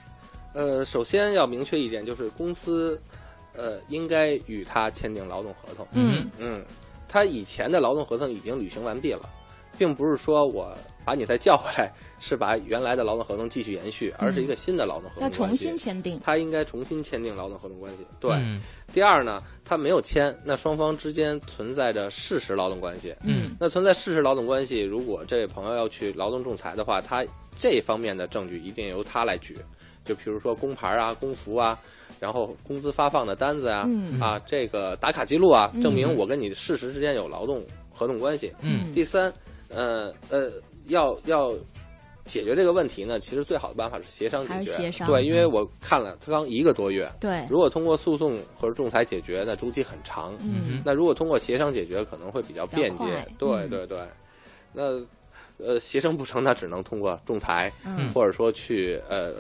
Speaker 3: 呃，首先要明确一点，就是公司呃应该与他签订劳动合同。
Speaker 1: 嗯
Speaker 3: 嗯，他以前的劳动合同已经履行完毕了，并不是说我把你再叫回来，是把原来的劳动合同继续延续，而是一个新的劳动合同
Speaker 1: 要。重新签订。
Speaker 3: 他应该重新签订劳动合同关系。对，
Speaker 2: 嗯
Speaker 3: 第二呢，他没有签，那双方之间存在着事实劳动关系。
Speaker 2: 嗯
Speaker 3: 那存在事实劳动关系，如果这位朋友要去劳动仲裁的话，他这方面的证据一定由他来举，就比如说工牌啊、工服啊，然后工资发放的单子啊，
Speaker 1: 嗯
Speaker 3: 啊这个打卡记录啊，
Speaker 1: 嗯
Speaker 3: 证明我跟你事实之间有劳动合同关系。
Speaker 2: 嗯
Speaker 3: 第三，呃呃，要要解决这个问题呢，其实最好的办法是协商解决。
Speaker 1: 协商
Speaker 3: 对，因为我看了，他刚一个多月，
Speaker 1: 对，
Speaker 3: 如果通过诉讼或者仲裁解决，那周期很长。
Speaker 1: 嗯
Speaker 3: 那如果通过协商解决，可能会比较便捷
Speaker 1: 比较快。
Speaker 3: 对
Speaker 1: 嗯
Speaker 3: 对对，那呃协商不成，那只能通过仲裁，
Speaker 1: 嗯
Speaker 3: 或者说去呃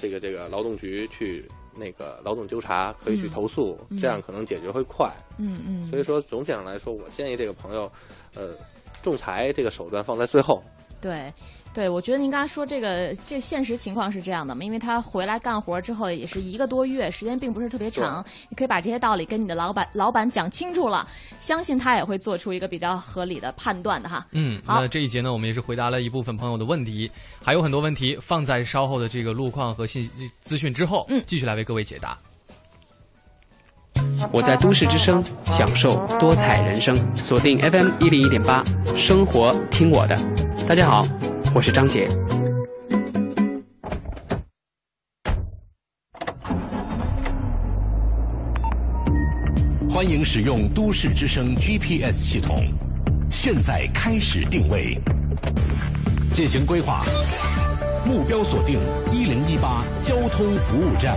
Speaker 3: 这个这个劳动局去那个劳动纠察，可以去
Speaker 1: 嗯
Speaker 3: 投诉，
Speaker 1: 嗯
Speaker 3: 这样可能解决会快。
Speaker 1: 嗯嗯，
Speaker 3: 所以说总体上来说，我建议这个朋友，呃，仲裁这个手段放在最后。
Speaker 1: 对，对，我觉得您刚才说这个这现实情况是这样的嘛，因为他回来干活之后也是一个多月，时间并不是特别长，你可以把这些道理跟你的老板老板讲清楚了，相信他也会做出一个比较合理的判断的哈。
Speaker 2: 嗯，
Speaker 1: 好
Speaker 2: 那这一节呢，我们也是回答了一部分朋友的问题，还有很多问题放在稍后的这个路况和信资讯之后，
Speaker 1: 嗯
Speaker 2: 继续来为各位解答。
Speaker 8: 我在都市之声享受多彩人生，锁定 FM 一零一点八，生活听我的。大家好，我是张杰。
Speaker 4: 欢迎使用都市之声 GPS 系统，现在开始定位，进行规划，目标锁定一零一八交通服务站。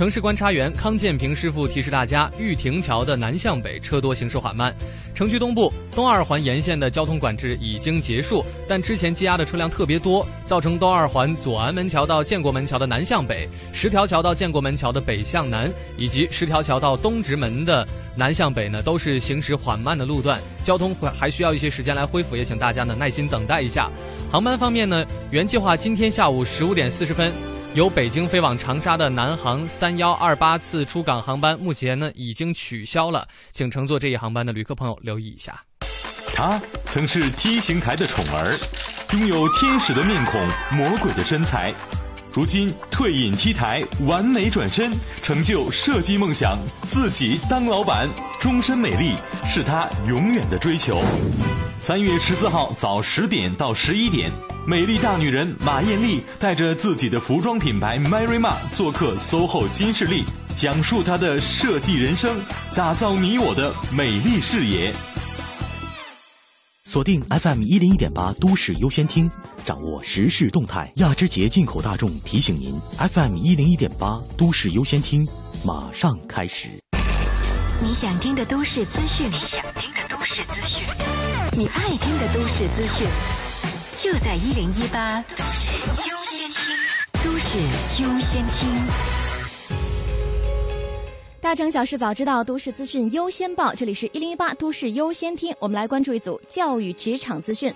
Speaker 2: 城市观察员康建平师傅提示大家，玉亭桥的南向北车多，行驶缓慢。城区东部东二环沿线的交通管制已经结束，但之前积压的车辆特别多，造成东二环左安门桥到建国门桥的南向北、十条桥到建国门桥的北向南，以及十条桥到东直门的南向北呢，都是行驶缓慢的路段，交通会还需要一些时间来恢复，也请大家呢耐心等待一下。航班方面呢，原计划今天下午十五点四十分。由北京飞往长沙的南航三幺二八次出港航班，目前呢已经取消了，请乘坐这一航班的旅客朋友留意一下。
Speaker 9: 他曾是 T 型台的宠儿，拥有天使的面孔、魔鬼的身材。如今退隐 T 台，完美转身，成就设计梦想，自己当老板，终身美丽是他永远的追求。三月十四号早十点到十一点。美丽大女人马艳丽带着自己的服装品牌 Mary Ma 做客 SOHO 新势力，讲述她的设计人生，打造你我的美丽视野。
Speaker 10: 锁定 FM 一零一点八都市优先听，掌握时事动态。亚之杰进口大众提醒您：FM 一零一点八都市优先听马上开始。
Speaker 5: 你想听的都市资讯，你想听的都市资讯，你爱听的都市资讯。就在一零一八都市优先听，都市优先听。
Speaker 1: 大城小事早知道，都市资讯优先报。这里是一零一八都市优先听，我们来关注一组教育职场资讯。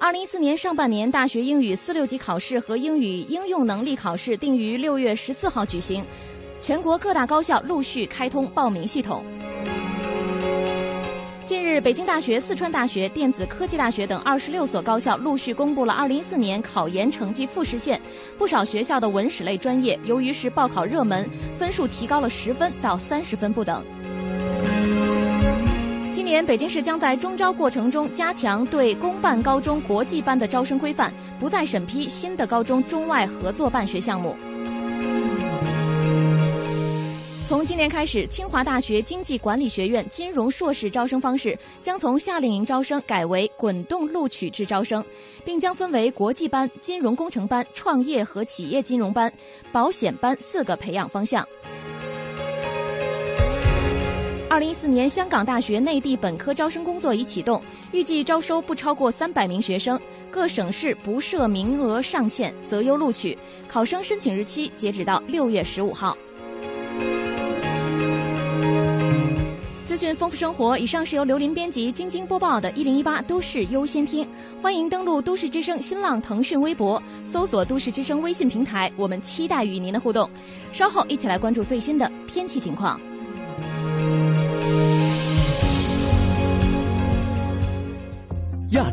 Speaker 1: 二零一四年上半年，大学英语四六级考试和英语应用能力考试定于六月十四号举行，全国各大高校陆续开通报名系统。近日，北京大学、四川大学、电子科技大学等二十六所高校陆续公布了二零一四年考研成绩复试线。不少学校的文史类专业，由于是报考热门，分数提高了十分到三十分不等。今年，北京市将在中招过程中加强对公办高中国际班的招生规范，不再审批新的高中中外合作办学项目。从今年开始，清华大学经济管理学院金融硕士招生方式将从夏令营招生改为滚动录取制招生，并将分为国际班、金融工程班、创业和企业金融班、保险班四个培养方向。二零一四年，香港大学内地本科招生工作已启动，预计招收不超过三百名学生，各省市不设名额上限，择优录取。考生申请日期截止到六月十五号。资讯丰富生活，以上是由刘林编辑、晶晶播报的《一零一八都市优先听》。欢迎登录都市之声新浪、腾讯微博，搜索“都市之声”微信平台，我们期待与您的互动。稍后一起来关注最新的天气情况。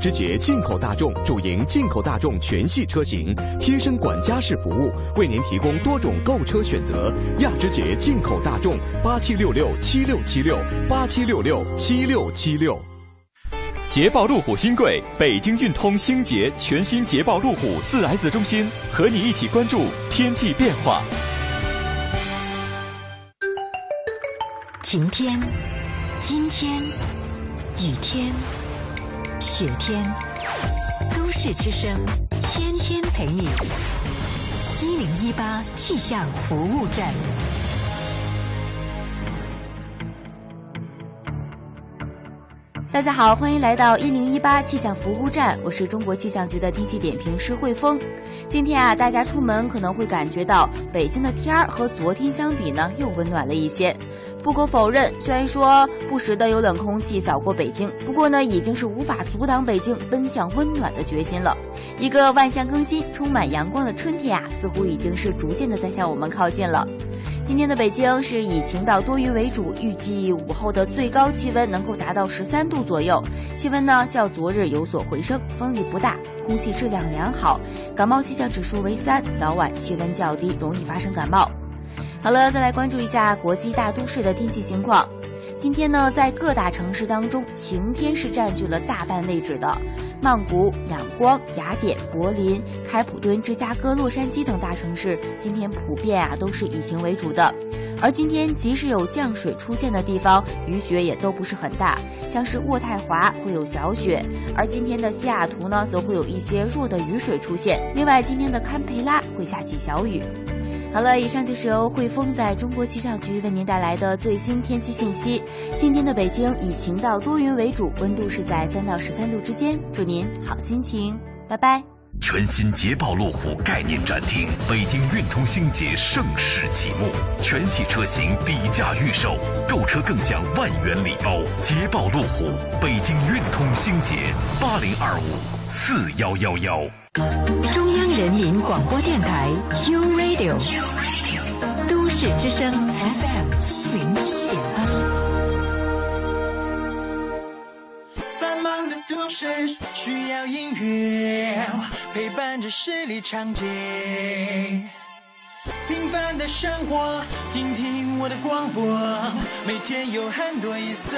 Speaker 11: 之杰进口大众主营进口大众全系车型，贴身管家式服务，为您提供多种购车选择。亚之杰进口大众八七六六七六七六八七六六七六七六。捷豹路虎新贵，北京运通星捷全新捷豹路虎四 S 中心，和你一起关注天气变化。
Speaker 5: 晴天、阴天、雨天。雪天，都市之声，天天陪你。一零一八气象服务站。
Speaker 12: 大家好，欢迎来到一零一八气象服务站，我是中国气象局的天气点评师汇丰。今天啊，大家出门可能会感觉到北京的天儿和昨天相比呢，又温暖了一些。不可否认，虽然说不时的有冷空气扫过北京，不过呢，已经是无法阻挡北京奔向温暖的决心了。一个万象更新、充满阳光的春天啊，似乎已经是逐渐的在向我们靠近了。今天的北京是以晴到多云为主，预计午后的最高气温能够达到十三度左右，气温呢较昨日有所回升，风力不大，空气质量良好，感冒气象指数为三，早晚气温较低，容易发生感冒。好了，再来关注一下国际大都市的天气情况。今天呢，在各大城市当中，晴天是占据了大半位置的。曼谷、仰光、雅典、柏林、开普敦、芝加哥、洛杉矶等大城市，今天普遍啊都是以晴为主的。而今天即使有降水出现的地方，雨雪也都不是很大，像是渥太华会有小雪，而今天的西雅图呢，则会有一些弱的雨水出现。另外，今天的堪培拉会下起小雨。好了，以上就是由汇丰在中国气象局为您带来的最新天气信息。今天的北京以晴到多云为主，温度是在三到十三度之间。祝您好心情，拜拜。
Speaker 4: 全新捷豹路虎概念展厅，北京运通星捷盛世启幕，全系车型底价预售，购车更享万元礼包。捷豹路虎，北京运通星捷，八零二五四幺幺幺。
Speaker 5: 人民广播电台 u Radio，都市之声 FM 一零一点八。
Speaker 13: 繁忙的都市需要音乐陪伴着十里长街，平凡的生活，听听我的广播，每天有很多颜色。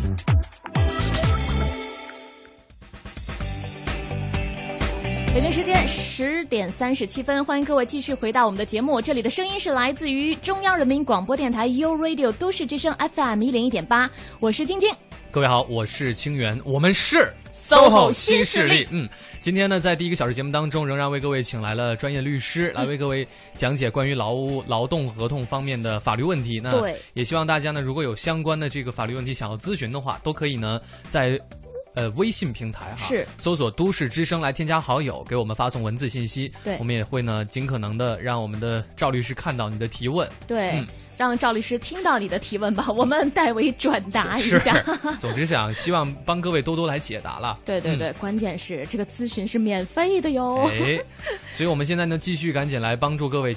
Speaker 1: 北京时间十点三十七分，欢迎各位继续回到我们的节目。这里的声音是来自于中央人民广播电台 u Radio 都市之声 FM 一零一点八，我是晶晶。
Speaker 2: 各位好，我是清源，我们是
Speaker 1: SOHO 新势力。
Speaker 2: 嗯，今天呢，在第一个小时节目当中，仍然为各位请来了专业律师，来为各位讲解关于劳务劳动合同方面的法律问题。那
Speaker 1: 对，
Speaker 2: 也希望大家呢，如果有相关的这个法律问题想要咨询的话，都可以呢在。呃，微信平台哈
Speaker 1: 是
Speaker 2: 搜索“都市之声”来添加好友，给我们发送文字信息。
Speaker 1: 对，
Speaker 2: 我们也会呢尽可能的让我们的赵律师看到你的提问。
Speaker 1: 对，
Speaker 2: 嗯、
Speaker 1: 让赵律师听到你的提问吧，我们代为转达一下。(laughs)
Speaker 2: 总之想希望帮各位多多来解答了。(laughs)
Speaker 1: 对对对，
Speaker 2: 嗯、
Speaker 1: 关键是这个咨询是免费的哟。
Speaker 2: 哎，所以我们现在呢继续赶紧来帮助各位。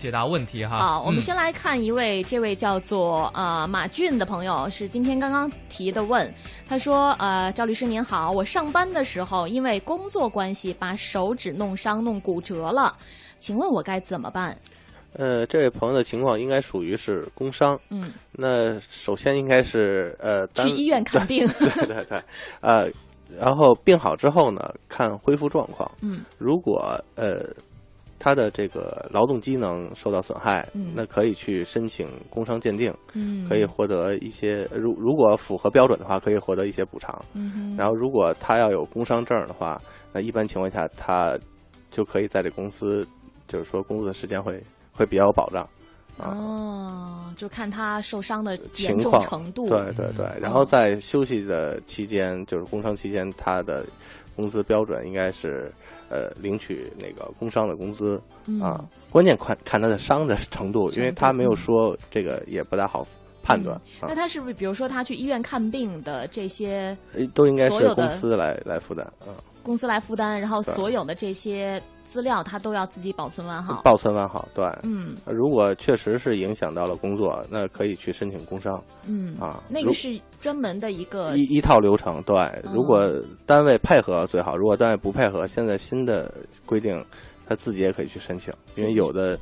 Speaker 2: 解答问题哈。
Speaker 1: 好，我们
Speaker 2: 嗯
Speaker 1: 先来看一位，这位叫做呃马俊的朋友，是今天刚刚提的问。他说：呃，赵律师您好，我上班的时候因为工作关系把手指弄伤、弄骨折了，请问我该怎么办？
Speaker 3: 呃，这位朋友的情况应该属于是工伤。
Speaker 1: 嗯，
Speaker 3: 那首先应该是呃
Speaker 1: 去医院看病。(laughs)
Speaker 3: 对对对，呃，然后病好之后呢，看恢复状况。
Speaker 1: 嗯，
Speaker 3: 如果呃。他的这个劳动机能受到损害，
Speaker 1: 嗯、
Speaker 3: 那可以去申请工伤鉴定，
Speaker 1: 嗯、
Speaker 3: 可以获得一些如如果符合标准的话，可以获得一些补偿。
Speaker 1: 嗯、
Speaker 3: 然后，如果他要有工伤证的话，那一般情况下他就可以在这公司，就是说工作的时间会会比较有保障。啊、
Speaker 1: 哦，就看他受伤的严
Speaker 3: 情况。
Speaker 1: 重程度。
Speaker 3: 对对对，然后在休息的期间，就是工伤期间，他的工资标准应该是。呃，领取那个工伤的工资、
Speaker 1: 嗯、
Speaker 3: 啊，关键看看他的伤的程度，因为他没有说这个也不大好判断。
Speaker 1: 嗯、那他是不是比如说他去医院看病的这些，
Speaker 3: 都应该是公司来来负担啊？
Speaker 1: 公司来负担，然后所有的这些资料他都要自己保存完好。
Speaker 3: 保存完好，对。
Speaker 1: 嗯，
Speaker 3: 如果确实是影响到了工作，那可以去申请工伤。
Speaker 1: 嗯
Speaker 3: 啊，
Speaker 1: 那个是专门的一个
Speaker 3: 一一套流程。对，如果单位配合最好，如果单位不配合，现在新的规定，他自己也可以去申请，因为有的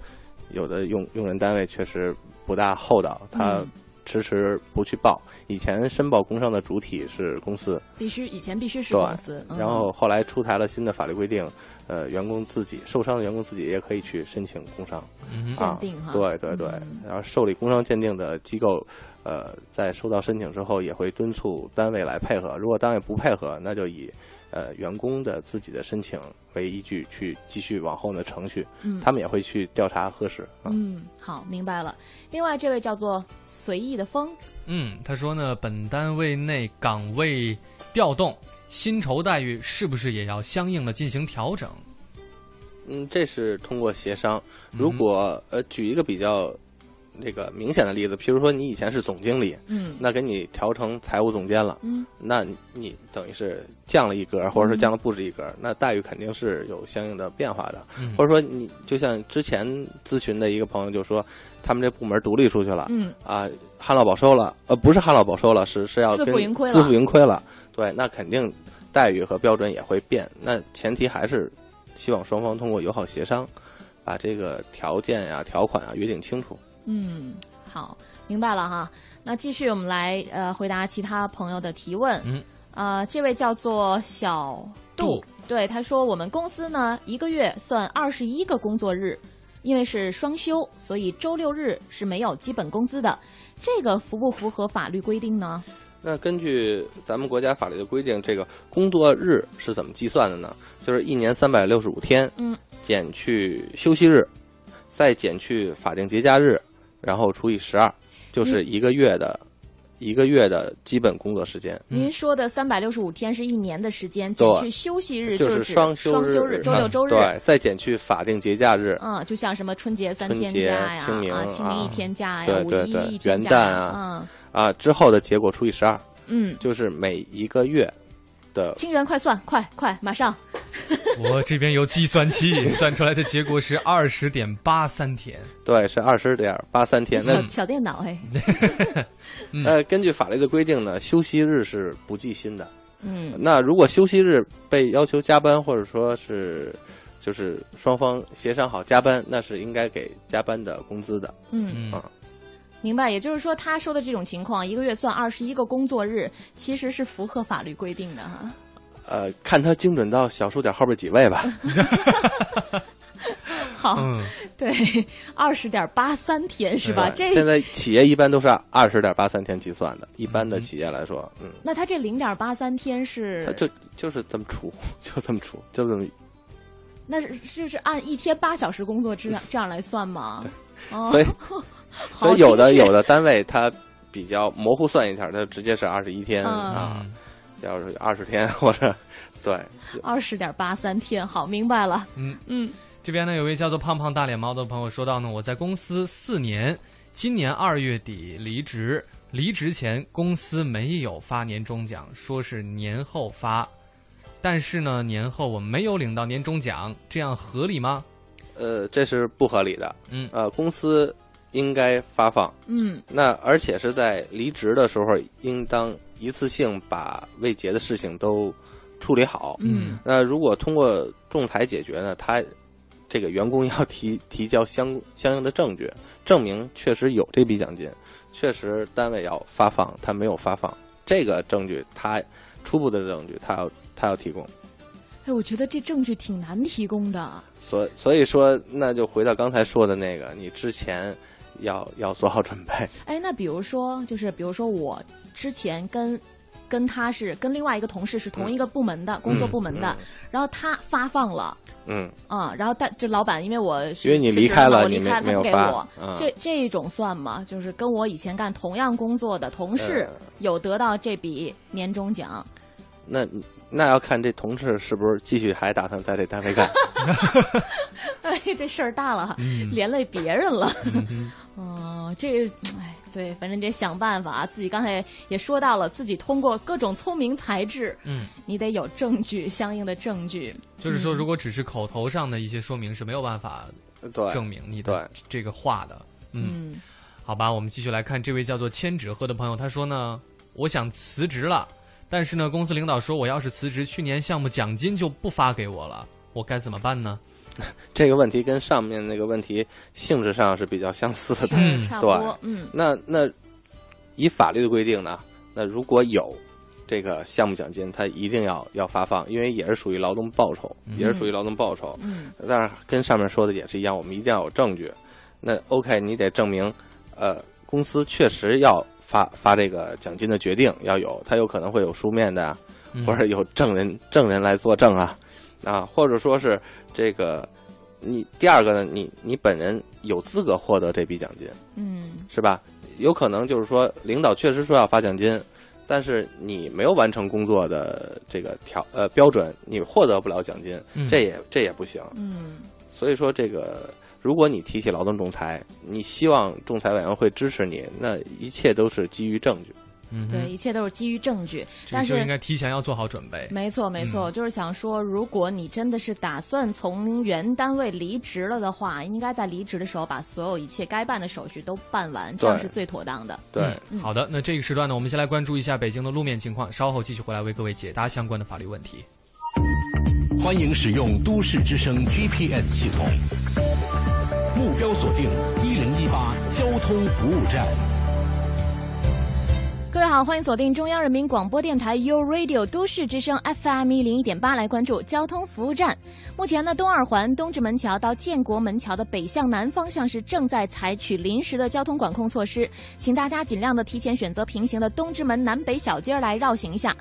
Speaker 3: 有的用用人单位确实不大厚道，他。
Speaker 1: 嗯
Speaker 3: 迟迟不去报，以前申报工伤的主体是公司，
Speaker 1: 必须以前必须是公司。
Speaker 3: 嗯、然后后来出台了新的法律规定，呃，员工自己受伤的员工自己也可以去申请工伤，
Speaker 1: 嗯、鉴定哈。
Speaker 3: 对对对，
Speaker 1: 嗯、
Speaker 3: 然后受理工伤鉴定的机构，呃，在收到申请之后，也会敦促单位来配合。如果单位不配合，那就以呃员工的自己的申请为依据去继续往后的程序，
Speaker 1: 嗯、
Speaker 3: 他们也会去调查核实。
Speaker 1: 嗯，好，明白了。另外，这位叫做随意的风，
Speaker 2: 嗯，他说呢，本单位内岗位调动，薪酬待遇是不是也要相应的进行调整？
Speaker 3: 嗯，这是通过协商。如果、嗯、呃，举一个比较那个明显的例子，比如说你以前是总经理，
Speaker 1: 嗯，
Speaker 3: 那给你调成财务总监了，
Speaker 1: 嗯，
Speaker 3: 那你等于是降了一格，或者说降了不止一格，那待遇肯定是有相应的变化的。
Speaker 2: 嗯、
Speaker 3: 或者说你就像之前咨询的一个朋友就说，他们这部门独立出去了，
Speaker 1: 嗯
Speaker 3: 啊，旱涝保收了，呃，不是旱涝保收了，是是要
Speaker 1: 自负盈亏了，
Speaker 3: 自负盈亏了，对，那肯定待遇和标准也会变。那前提还是希望双方通过友好协商，把这个条件呀、条款啊约定清楚。
Speaker 1: 嗯，好，明白了哈。那继续我们来呃回答其他朋友的提问。
Speaker 2: 嗯，
Speaker 1: 啊、呃，这位叫做小杜，对他说，我们公司呢一个月算二十一个工作日，因为是双休，所以周六日是没有基本工资的。这个符不符合法律规定呢？
Speaker 3: 那根据咱们国家法律的规定，这个工作日是怎么计算的呢？就是一年三百六十五天，
Speaker 1: 嗯，
Speaker 3: 减去休息日，再减去法定节假日。然后除以十二，就是一个月的、
Speaker 1: 嗯、
Speaker 3: 一个月的基本工作时间。
Speaker 1: 您说的三百六十五天是一年的时间，减去休息日
Speaker 3: 就是
Speaker 1: 双
Speaker 3: 休
Speaker 1: 日，周六周日，
Speaker 3: 对，再减去法定节假日。
Speaker 1: 嗯，就像什么春节三天
Speaker 3: 假
Speaker 1: 呀，
Speaker 3: 清明
Speaker 1: 啊，清明一天假呀，
Speaker 3: 对对对，
Speaker 1: 五一一天
Speaker 3: 元旦啊，
Speaker 1: 嗯
Speaker 3: 啊之后的结果除以十二，
Speaker 1: 嗯，
Speaker 3: 就是每一个月的。
Speaker 1: 清源快算，快快，马上。(laughs)
Speaker 2: 我这边有计算器，算出来的结果是二十点八三天。
Speaker 3: 对，是二十点八三天。那
Speaker 1: 小电脑嘿。(laughs)
Speaker 3: 呃，根据法律的规定呢，休息日是不计薪的。
Speaker 1: 嗯。
Speaker 3: 那如果休息日被要求加班，或者说是就是双方协商好加班，那是应该给加班的工资的。
Speaker 1: 嗯
Speaker 3: 嗯。
Speaker 1: 明白，也就是说，他说的这种情况，一个月算二十一个工作日，其实是符合法律规定的哈。
Speaker 3: 呃，看他精准到小数点后边几位吧。(laughs)
Speaker 1: 好，
Speaker 2: 嗯、
Speaker 1: 对，二十点八三天是吧？这
Speaker 3: 现在企业一般都是二十点八三天计算的，一般的企业来说，嗯。
Speaker 1: 那他这零点八三天是？
Speaker 3: 就就是这么除，就这么除，就这么。
Speaker 1: 那是就是按一天八小时工作这样 (laughs) 这样来算吗？哦、
Speaker 3: 所以，(laughs) (laughs) 所以有的有的单位它比较模糊算一下，它直接是二十一天、
Speaker 1: 嗯、
Speaker 3: 啊。要是二十天或者对
Speaker 1: 二十点八三天，好，明白了。
Speaker 2: 嗯
Speaker 1: 嗯，
Speaker 2: 这边呢有位叫做胖胖大脸猫的朋友说到呢，我在公司四年，今年二月底离职，离职前公司没有发年终奖，说是年后发，但是呢年后我没有领到年终奖，这样合理吗？
Speaker 3: 呃，这是不合理的。
Speaker 2: 嗯，
Speaker 3: 呃，公司应该发放。
Speaker 1: 嗯，
Speaker 3: 那而且是在离职的时候应当。一次性把未结的事情都处理好。
Speaker 1: 嗯，
Speaker 3: 那如果通过仲裁解决呢？他这个员工要提 (laughs) 提交相相应的证据，证明确实有这笔奖金，确实单位要发放，他没有发放，这个证据他初步的证据他要他要提供。
Speaker 1: 哎，我觉得这证据挺难提供的。
Speaker 3: 所所以说，那就回到刚才说的那个，你之前要要做好准备。
Speaker 1: 哎，那比如说，就是比如说我。之前跟跟他是跟另外一个同事是同一个部门的、
Speaker 3: 嗯、
Speaker 1: 工作部门的，
Speaker 3: 嗯、
Speaker 1: 然后他发放了，
Speaker 3: 嗯
Speaker 1: 啊、嗯，然后但这老板因为我
Speaker 3: 因为你离开了，
Speaker 1: 我离开
Speaker 3: 没
Speaker 1: 他给我，
Speaker 3: 嗯、
Speaker 1: 这这种算吗？就是跟我以前干同样工作的同事有得到这笔年终奖，
Speaker 3: 那那要看这同事是不是继续还打算在这单位干。(laughs)
Speaker 1: 哎，这事儿大了，
Speaker 2: 嗯、
Speaker 1: 连累别人了。
Speaker 2: 嗯 (laughs)
Speaker 1: 这个，哎，对，反正得想办法。自己刚才也说到了，自己通过各种聪明才智，
Speaker 2: 嗯，
Speaker 1: 你得有证据，相应的证据。
Speaker 2: 就是说，如果只是口头上的一些说明是没有办法证明你的这个话的。嗯，
Speaker 1: 嗯
Speaker 2: 好吧，我们继续来看这位叫做千纸鹤的朋友，他说呢，我想辞职了，但是呢，公司领导说我要是辞职，去年项目奖金就不发给我了，我该怎么办呢？(laughs)
Speaker 3: 这个问题跟上面那个问题性质上是比较相似的，
Speaker 1: 嗯 (laughs)
Speaker 3: 对
Speaker 1: 嗯
Speaker 3: 那那以法律的规定呢，那如果有这个项目奖金，它一定要要发放，因为也是属于劳动报酬，也是属于劳动报酬。
Speaker 1: 嗯
Speaker 3: 但是跟上面说的也是一样，我们一定要有证据。那 OK，你得证明，呃，公司确实要发发这个奖金的决定要有，他有可能会有书面的或者有证人证人来作证啊，啊，或者说是这个你第二个呢，你你本人有资格获得这笔奖金，
Speaker 1: 嗯
Speaker 3: 是吧？有可能就是说，领导确实说要发奖金，但是你没有完成工作的这个条呃标准，你获得不了奖金，
Speaker 2: 嗯
Speaker 3: 这也这也不行。
Speaker 1: 嗯
Speaker 3: 所以说，这个如果你提起劳动仲裁，你希望仲裁委员会支持你，那一切都是基于证据。
Speaker 2: 嗯
Speaker 1: 对，一切都是基于证据。但是
Speaker 2: 就应该提前要做好准备。
Speaker 1: 没错，没错，就是想说，如果你真的是打算从原单位离职了的话，应该在离职的时候把所有一切该办的手续都办完，这样是最妥当的。
Speaker 2: 嗯好的，那这个时段呢，我们先来关注一下北京的路面情况，稍后继续回来为各位解答相关的法律问题。
Speaker 4: 欢迎使用都市之声 GPS 系统，目标锁定一零一八交通服务站。
Speaker 1: 各位好，欢迎锁定中央人民广播电台 u Radio 都市之声 FM 一零一点八，来关注交通服务站。目前呢，东二环东直门桥到建国门桥的北向南方向是正在采取临时的交通管控措施，请大家尽量的提前选择平行的东直门南北小街来绕行一下。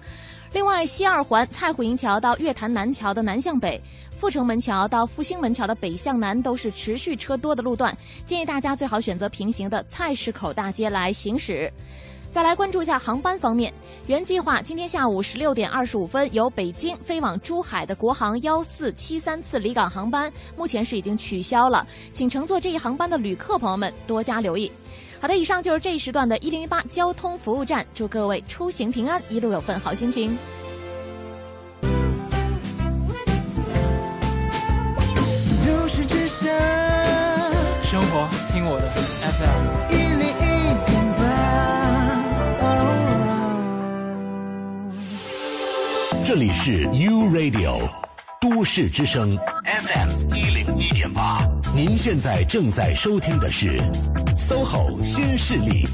Speaker 1: 另外，西二环蔡虎营桥到月坛南桥的南向北，阜成门桥到复兴门桥的北向南都是持续车多的路段，建议大家最好选择平行的菜市口大街来行驶。再来关注一下航班方面，原计划今天下午十六点二十五分由北京飞往珠海的国航幺四七三次离港航班，目前是已经取消了，请乘坐这一航班的旅客朋友们多加留意。好的，以上就是这一时段的一零一八交通服务站，祝各位出行平安，一路有份好心情。
Speaker 13: 都市之声，生活听我的 FM
Speaker 4: 这里是 U Radio 都市之声 FM 一零一点八，您现在正在收听的是 SOHO 新势力。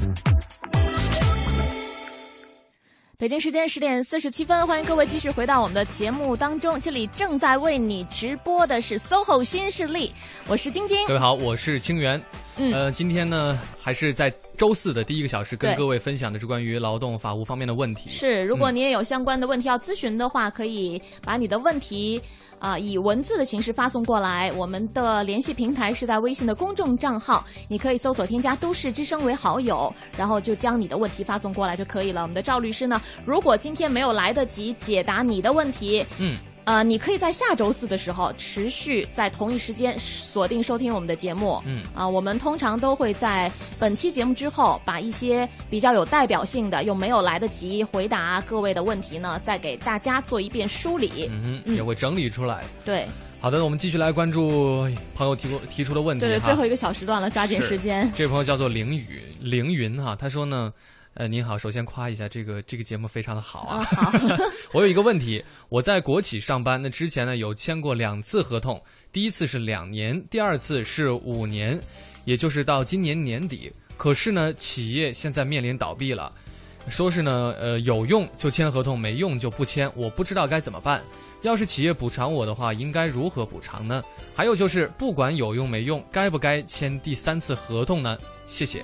Speaker 1: 北京时间十点四十七分，欢迎各位继续回到我们的节目当中。这里正在为你直播的是 SOHO 新势力，我是晶晶。
Speaker 2: 各位好，我是清源。
Speaker 1: 嗯
Speaker 2: 呃，今天呢，还是在周四的第一个小时，跟各位分享的是关于劳动法务方面的问题。
Speaker 1: 是，如果
Speaker 2: 嗯
Speaker 1: 你也有相关的问题要咨询的话，可以把你的问题啊、以文字的形式发送过来。我们的联系平台是在微信的公众账号，你可以搜索添加“都市之声”为好友，然后就将你的问题发送过来就可以了。我们的赵律师呢，如果今天没有来得及解答你的问题，
Speaker 2: 嗯。
Speaker 1: 呃，你可以在下周四的时候持续在同一时间锁定收听我们的节目。
Speaker 2: 嗯
Speaker 1: 啊、我们通常都会在本期节目之后，把一些比较有代表性的又没有来得及回答各位的问题呢，再给大家做一遍梳理。
Speaker 2: 嗯，也会整理出来。
Speaker 1: 对
Speaker 2: 好的，我们继续来关注朋友提过提出的问题
Speaker 1: 对对，最后一个小时段了，抓紧时间。
Speaker 2: 这位朋友叫做凌雨凌云哈，他说呢，呃，您好，首先夸一下这个这个节目非常的好啊。
Speaker 1: 好，(laughs) (laughs)
Speaker 2: 我有一个问题，我在国企上班，那之前呢有签过两次合同，第一次是两年，第二次是五年，也就是到今年年底。可是呢，企业现在面临倒闭了，说是呢，呃，有用就签合同，没用就不签，我不知道该怎么办。要是企业补偿我的话，应该如何补偿呢？还有就是，不管有用没用，该不该签第三次合同呢？谢谢。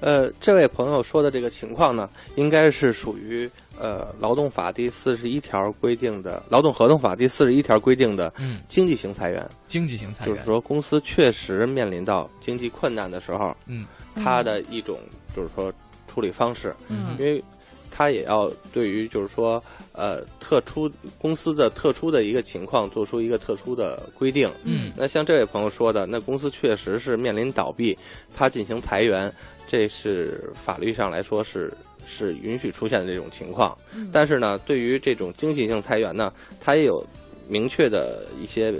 Speaker 3: 呃，这位朋友说的这个情况呢，应该是属于呃劳动法第四十一条规定的劳动合同法第四十一条规定的
Speaker 2: 嗯
Speaker 3: 经济型裁员。
Speaker 2: 经济型裁员
Speaker 3: 就是说公司确实面临到经济困难的时候，
Speaker 2: 嗯，
Speaker 3: 他的一种就是说处理方式，
Speaker 2: 嗯
Speaker 3: 因为他也要对于就是说呃特殊公司的特殊的一个情况做出一个特殊的规定。
Speaker 2: 嗯，
Speaker 3: 那像这位朋友说的，那公司确实是面临倒闭，他进行裁员，这是法律上来说是是允许出现的这种情况。
Speaker 1: 嗯
Speaker 3: 但是呢，对于这种经济性裁员呢，它也有明确的一些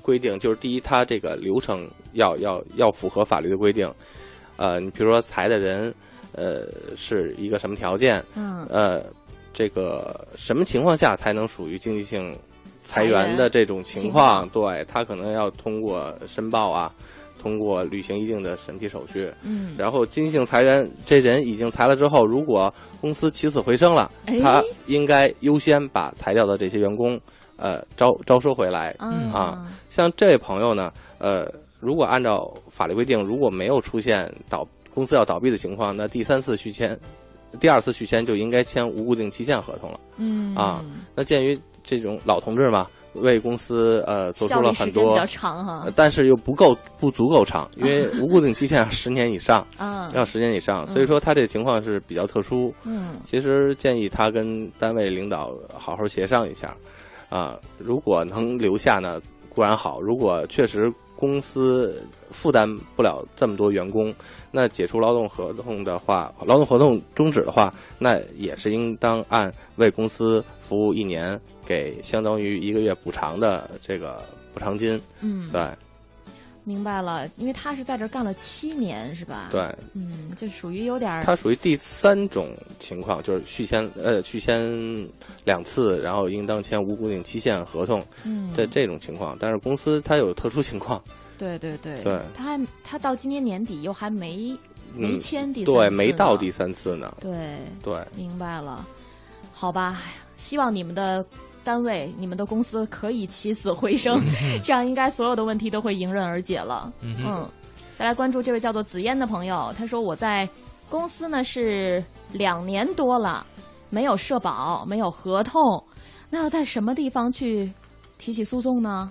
Speaker 3: 规定，就是第一，它这个流程要要要符合法律的规定。呃，你比如说裁的人，呃，是一个什么条件？
Speaker 1: 嗯
Speaker 3: 呃，这个什么情况下才能属于经济性裁员的这种情况？对他可能要通过申报啊，通过履行一定的审批手续。
Speaker 1: 嗯
Speaker 3: 然后经济性裁员，这人已经裁了之后，如果公司起死回生了，
Speaker 1: 哎
Speaker 3: 他应该优先把裁掉的这些员工，呃，招招收回来。
Speaker 1: 嗯
Speaker 3: 啊，像这位朋友呢，呃，如果按照法律规定，如果没有出现倒公司要倒闭的情况，那第三次续签，第二次续签就应该签无固定期限合同了。
Speaker 1: 嗯
Speaker 3: 啊，那鉴于这种老同志嘛，为公司呃做出了很多
Speaker 1: 时间比较长哈
Speaker 3: 呃。但是又不够不足够长，因为 (laughs) 无固定期限要十年以上，
Speaker 1: 嗯
Speaker 3: 要十年以上，所以说他这个情况是比较特殊。
Speaker 1: 嗯
Speaker 3: 其实建议他跟单位领导好好协商一下，啊，如果能留下呢固然好，如果确实公司负担不了这么多员工，那解除劳动合同的话，劳动合同终止的话，那也是应当按为公司服务一年给相当于一个月补偿的这个补偿金。
Speaker 1: 嗯
Speaker 3: 对
Speaker 1: 明白了，因为他是在这儿干了七年，是吧？
Speaker 3: 对，
Speaker 1: 嗯，就属于有点儿
Speaker 3: 它属于第三种情况，就是续签呃续签两次，然后应当签无固定期限合同，
Speaker 1: 嗯
Speaker 3: 这这种情况。但是公司它有特殊情况，(laughs)
Speaker 1: 对对对，
Speaker 3: 对
Speaker 1: 他还他到今年年底又还没没
Speaker 3: 嗯
Speaker 1: 签第三次
Speaker 3: 对，没到第三次呢。
Speaker 1: 对
Speaker 3: 对，
Speaker 1: 明白了，好吧，希望你们的单位、你们的公司可以起死回生，(laughs) 这样应该所有的问题都会迎刃而解了。
Speaker 2: 嗯哼
Speaker 1: 再来关注这位叫做紫嫣的朋友，他说我在公司呢是两年多了，没有社保，没有合同，那要在什么地方去提起诉讼呢？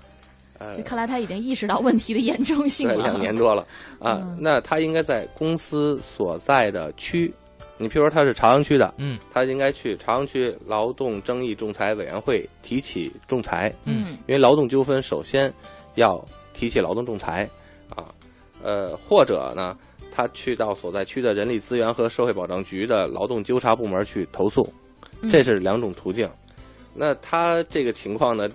Speaker 3: 呃
Speaker 1: 这看来他已经意识到问题的严重性
Speaker 3: 对，
Speaker 1: 了。
Speaker 3: 两年多了啊。
Speaker 1: 嗯
Speaker 3: 那他应该在公司所在的区，你譬如说他是朝阳区的，
Speaker 2: 嗯，
Speaker 3: 他应该去朝阳区劳动争议仲裁委员会提起仲裁，
Speaker 1: 嗯
Speaker 3: 因为劳动纠纷首先要提起劳动仲裁啊，呃，或者呢，他去到所在区的人力资源和社会保障局的劳动纠察部门去投诉，
Speaker 1: 嗯
Speaker 3: 这是两种途径。那他这个情况呢，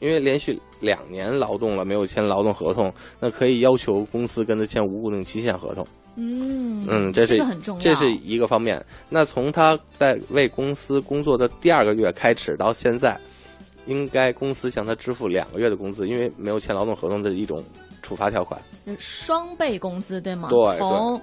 Speaker 3: 因为连续两年劳动了没有签劳动合同，那可以要求公司跟他签无固定期限合同。
Speaker 1: 嗯
Speaker 3: 嗯，这是
Speaker 1: 个很重要，
Speaker 3: 这是一个方面。那从他在为公司工作的第二个月开始到现在，应该公司向他支付两个月的工资，因为没有签劳动合同的一种处罚条款。
Speaker 1: 双倍工资对吗？
Speaker 3: 对
Speaker 1: 从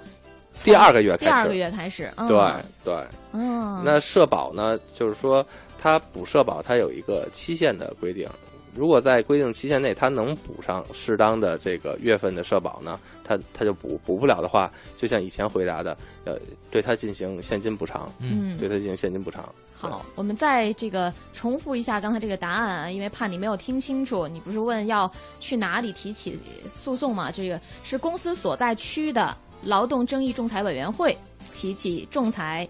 Speaker 3: 第二个月开始，
Speaker 1: 第二个月开始，嗯、
Speaker 3: 对对。
Speaker 1: 嗯，
Speaker 3: 那社保呢，就是说他补社保，它有一个期限的规定。如果在规定期限内，他能补上适当的这个月份的社保呢，他他就补补不了的话，就像以前回答的，呃，对他进行现金补偿，
Speaker 1: 嗯
Speaker 3: 对他进行现金补偿。
Speaker 1: 好，我们再这个重复一下刚才这个答案啊，因为怕你没有听清楚。你不是问要去哪里提起诉讼吗？这个是公司所在区的劳动争议仲裁委员会提起仲裁，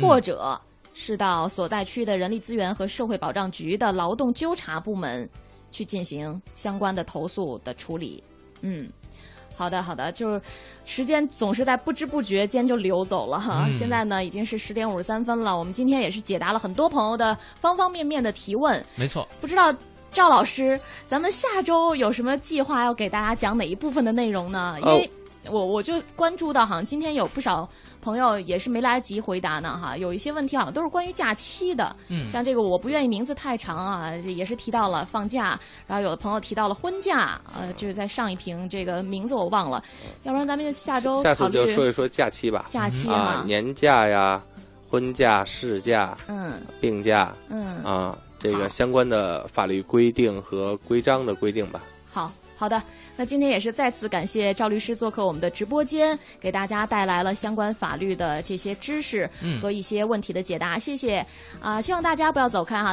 Speaker 1: 或者是到所在区的人力资源和社会保障局的劳动纠察部门去进行相关的投诉的处理。嗯。好的，好的，就是时间总是在不知不觉间就流走了哈。
Speaker 2: 嗯
Speaker 1: 现在呢已经是十点五十三分了，我们今天也是解答了很多朋友的方方面面的提问。
Speaker 2: 没错，
Speaker 1: 不知道赵老师，咱们下周有什么计划要给大家讲哪一部分的内容呢？因为我我就关注到，好像今天有不少朋友也是没来得及回答呢，哈，有一些问题好像都是关于假期的，
Speaker 2: 嗯。
Speaker 1: 像这个我不愿意名字太长啊，也是提到了放假，然后有的朋友提到了婚假，呃，就是在上一屏这个名字我忘了，要不然咱们就下周
Speaker 3: 下次就说一说假期吧，
Speaker 1: 假期
Speaker 3: 啊，年假呀、婚假、事假、
Speaker 1: 嗯。
Speaker 3: 病假。
Speaker 1: 嗯。
Speaker 3: 啊，这个相关的法律规定和规章的规定吧。
Speaker 1: 好好的，那今天也是再次感谢赵律师做客我们的直播间，给大家带来了相关法律的这些知识
Speaker 2: 嗯。
Speaker 1: 和一些问题的解答，谢谢。啊、希望大家不要走开哈、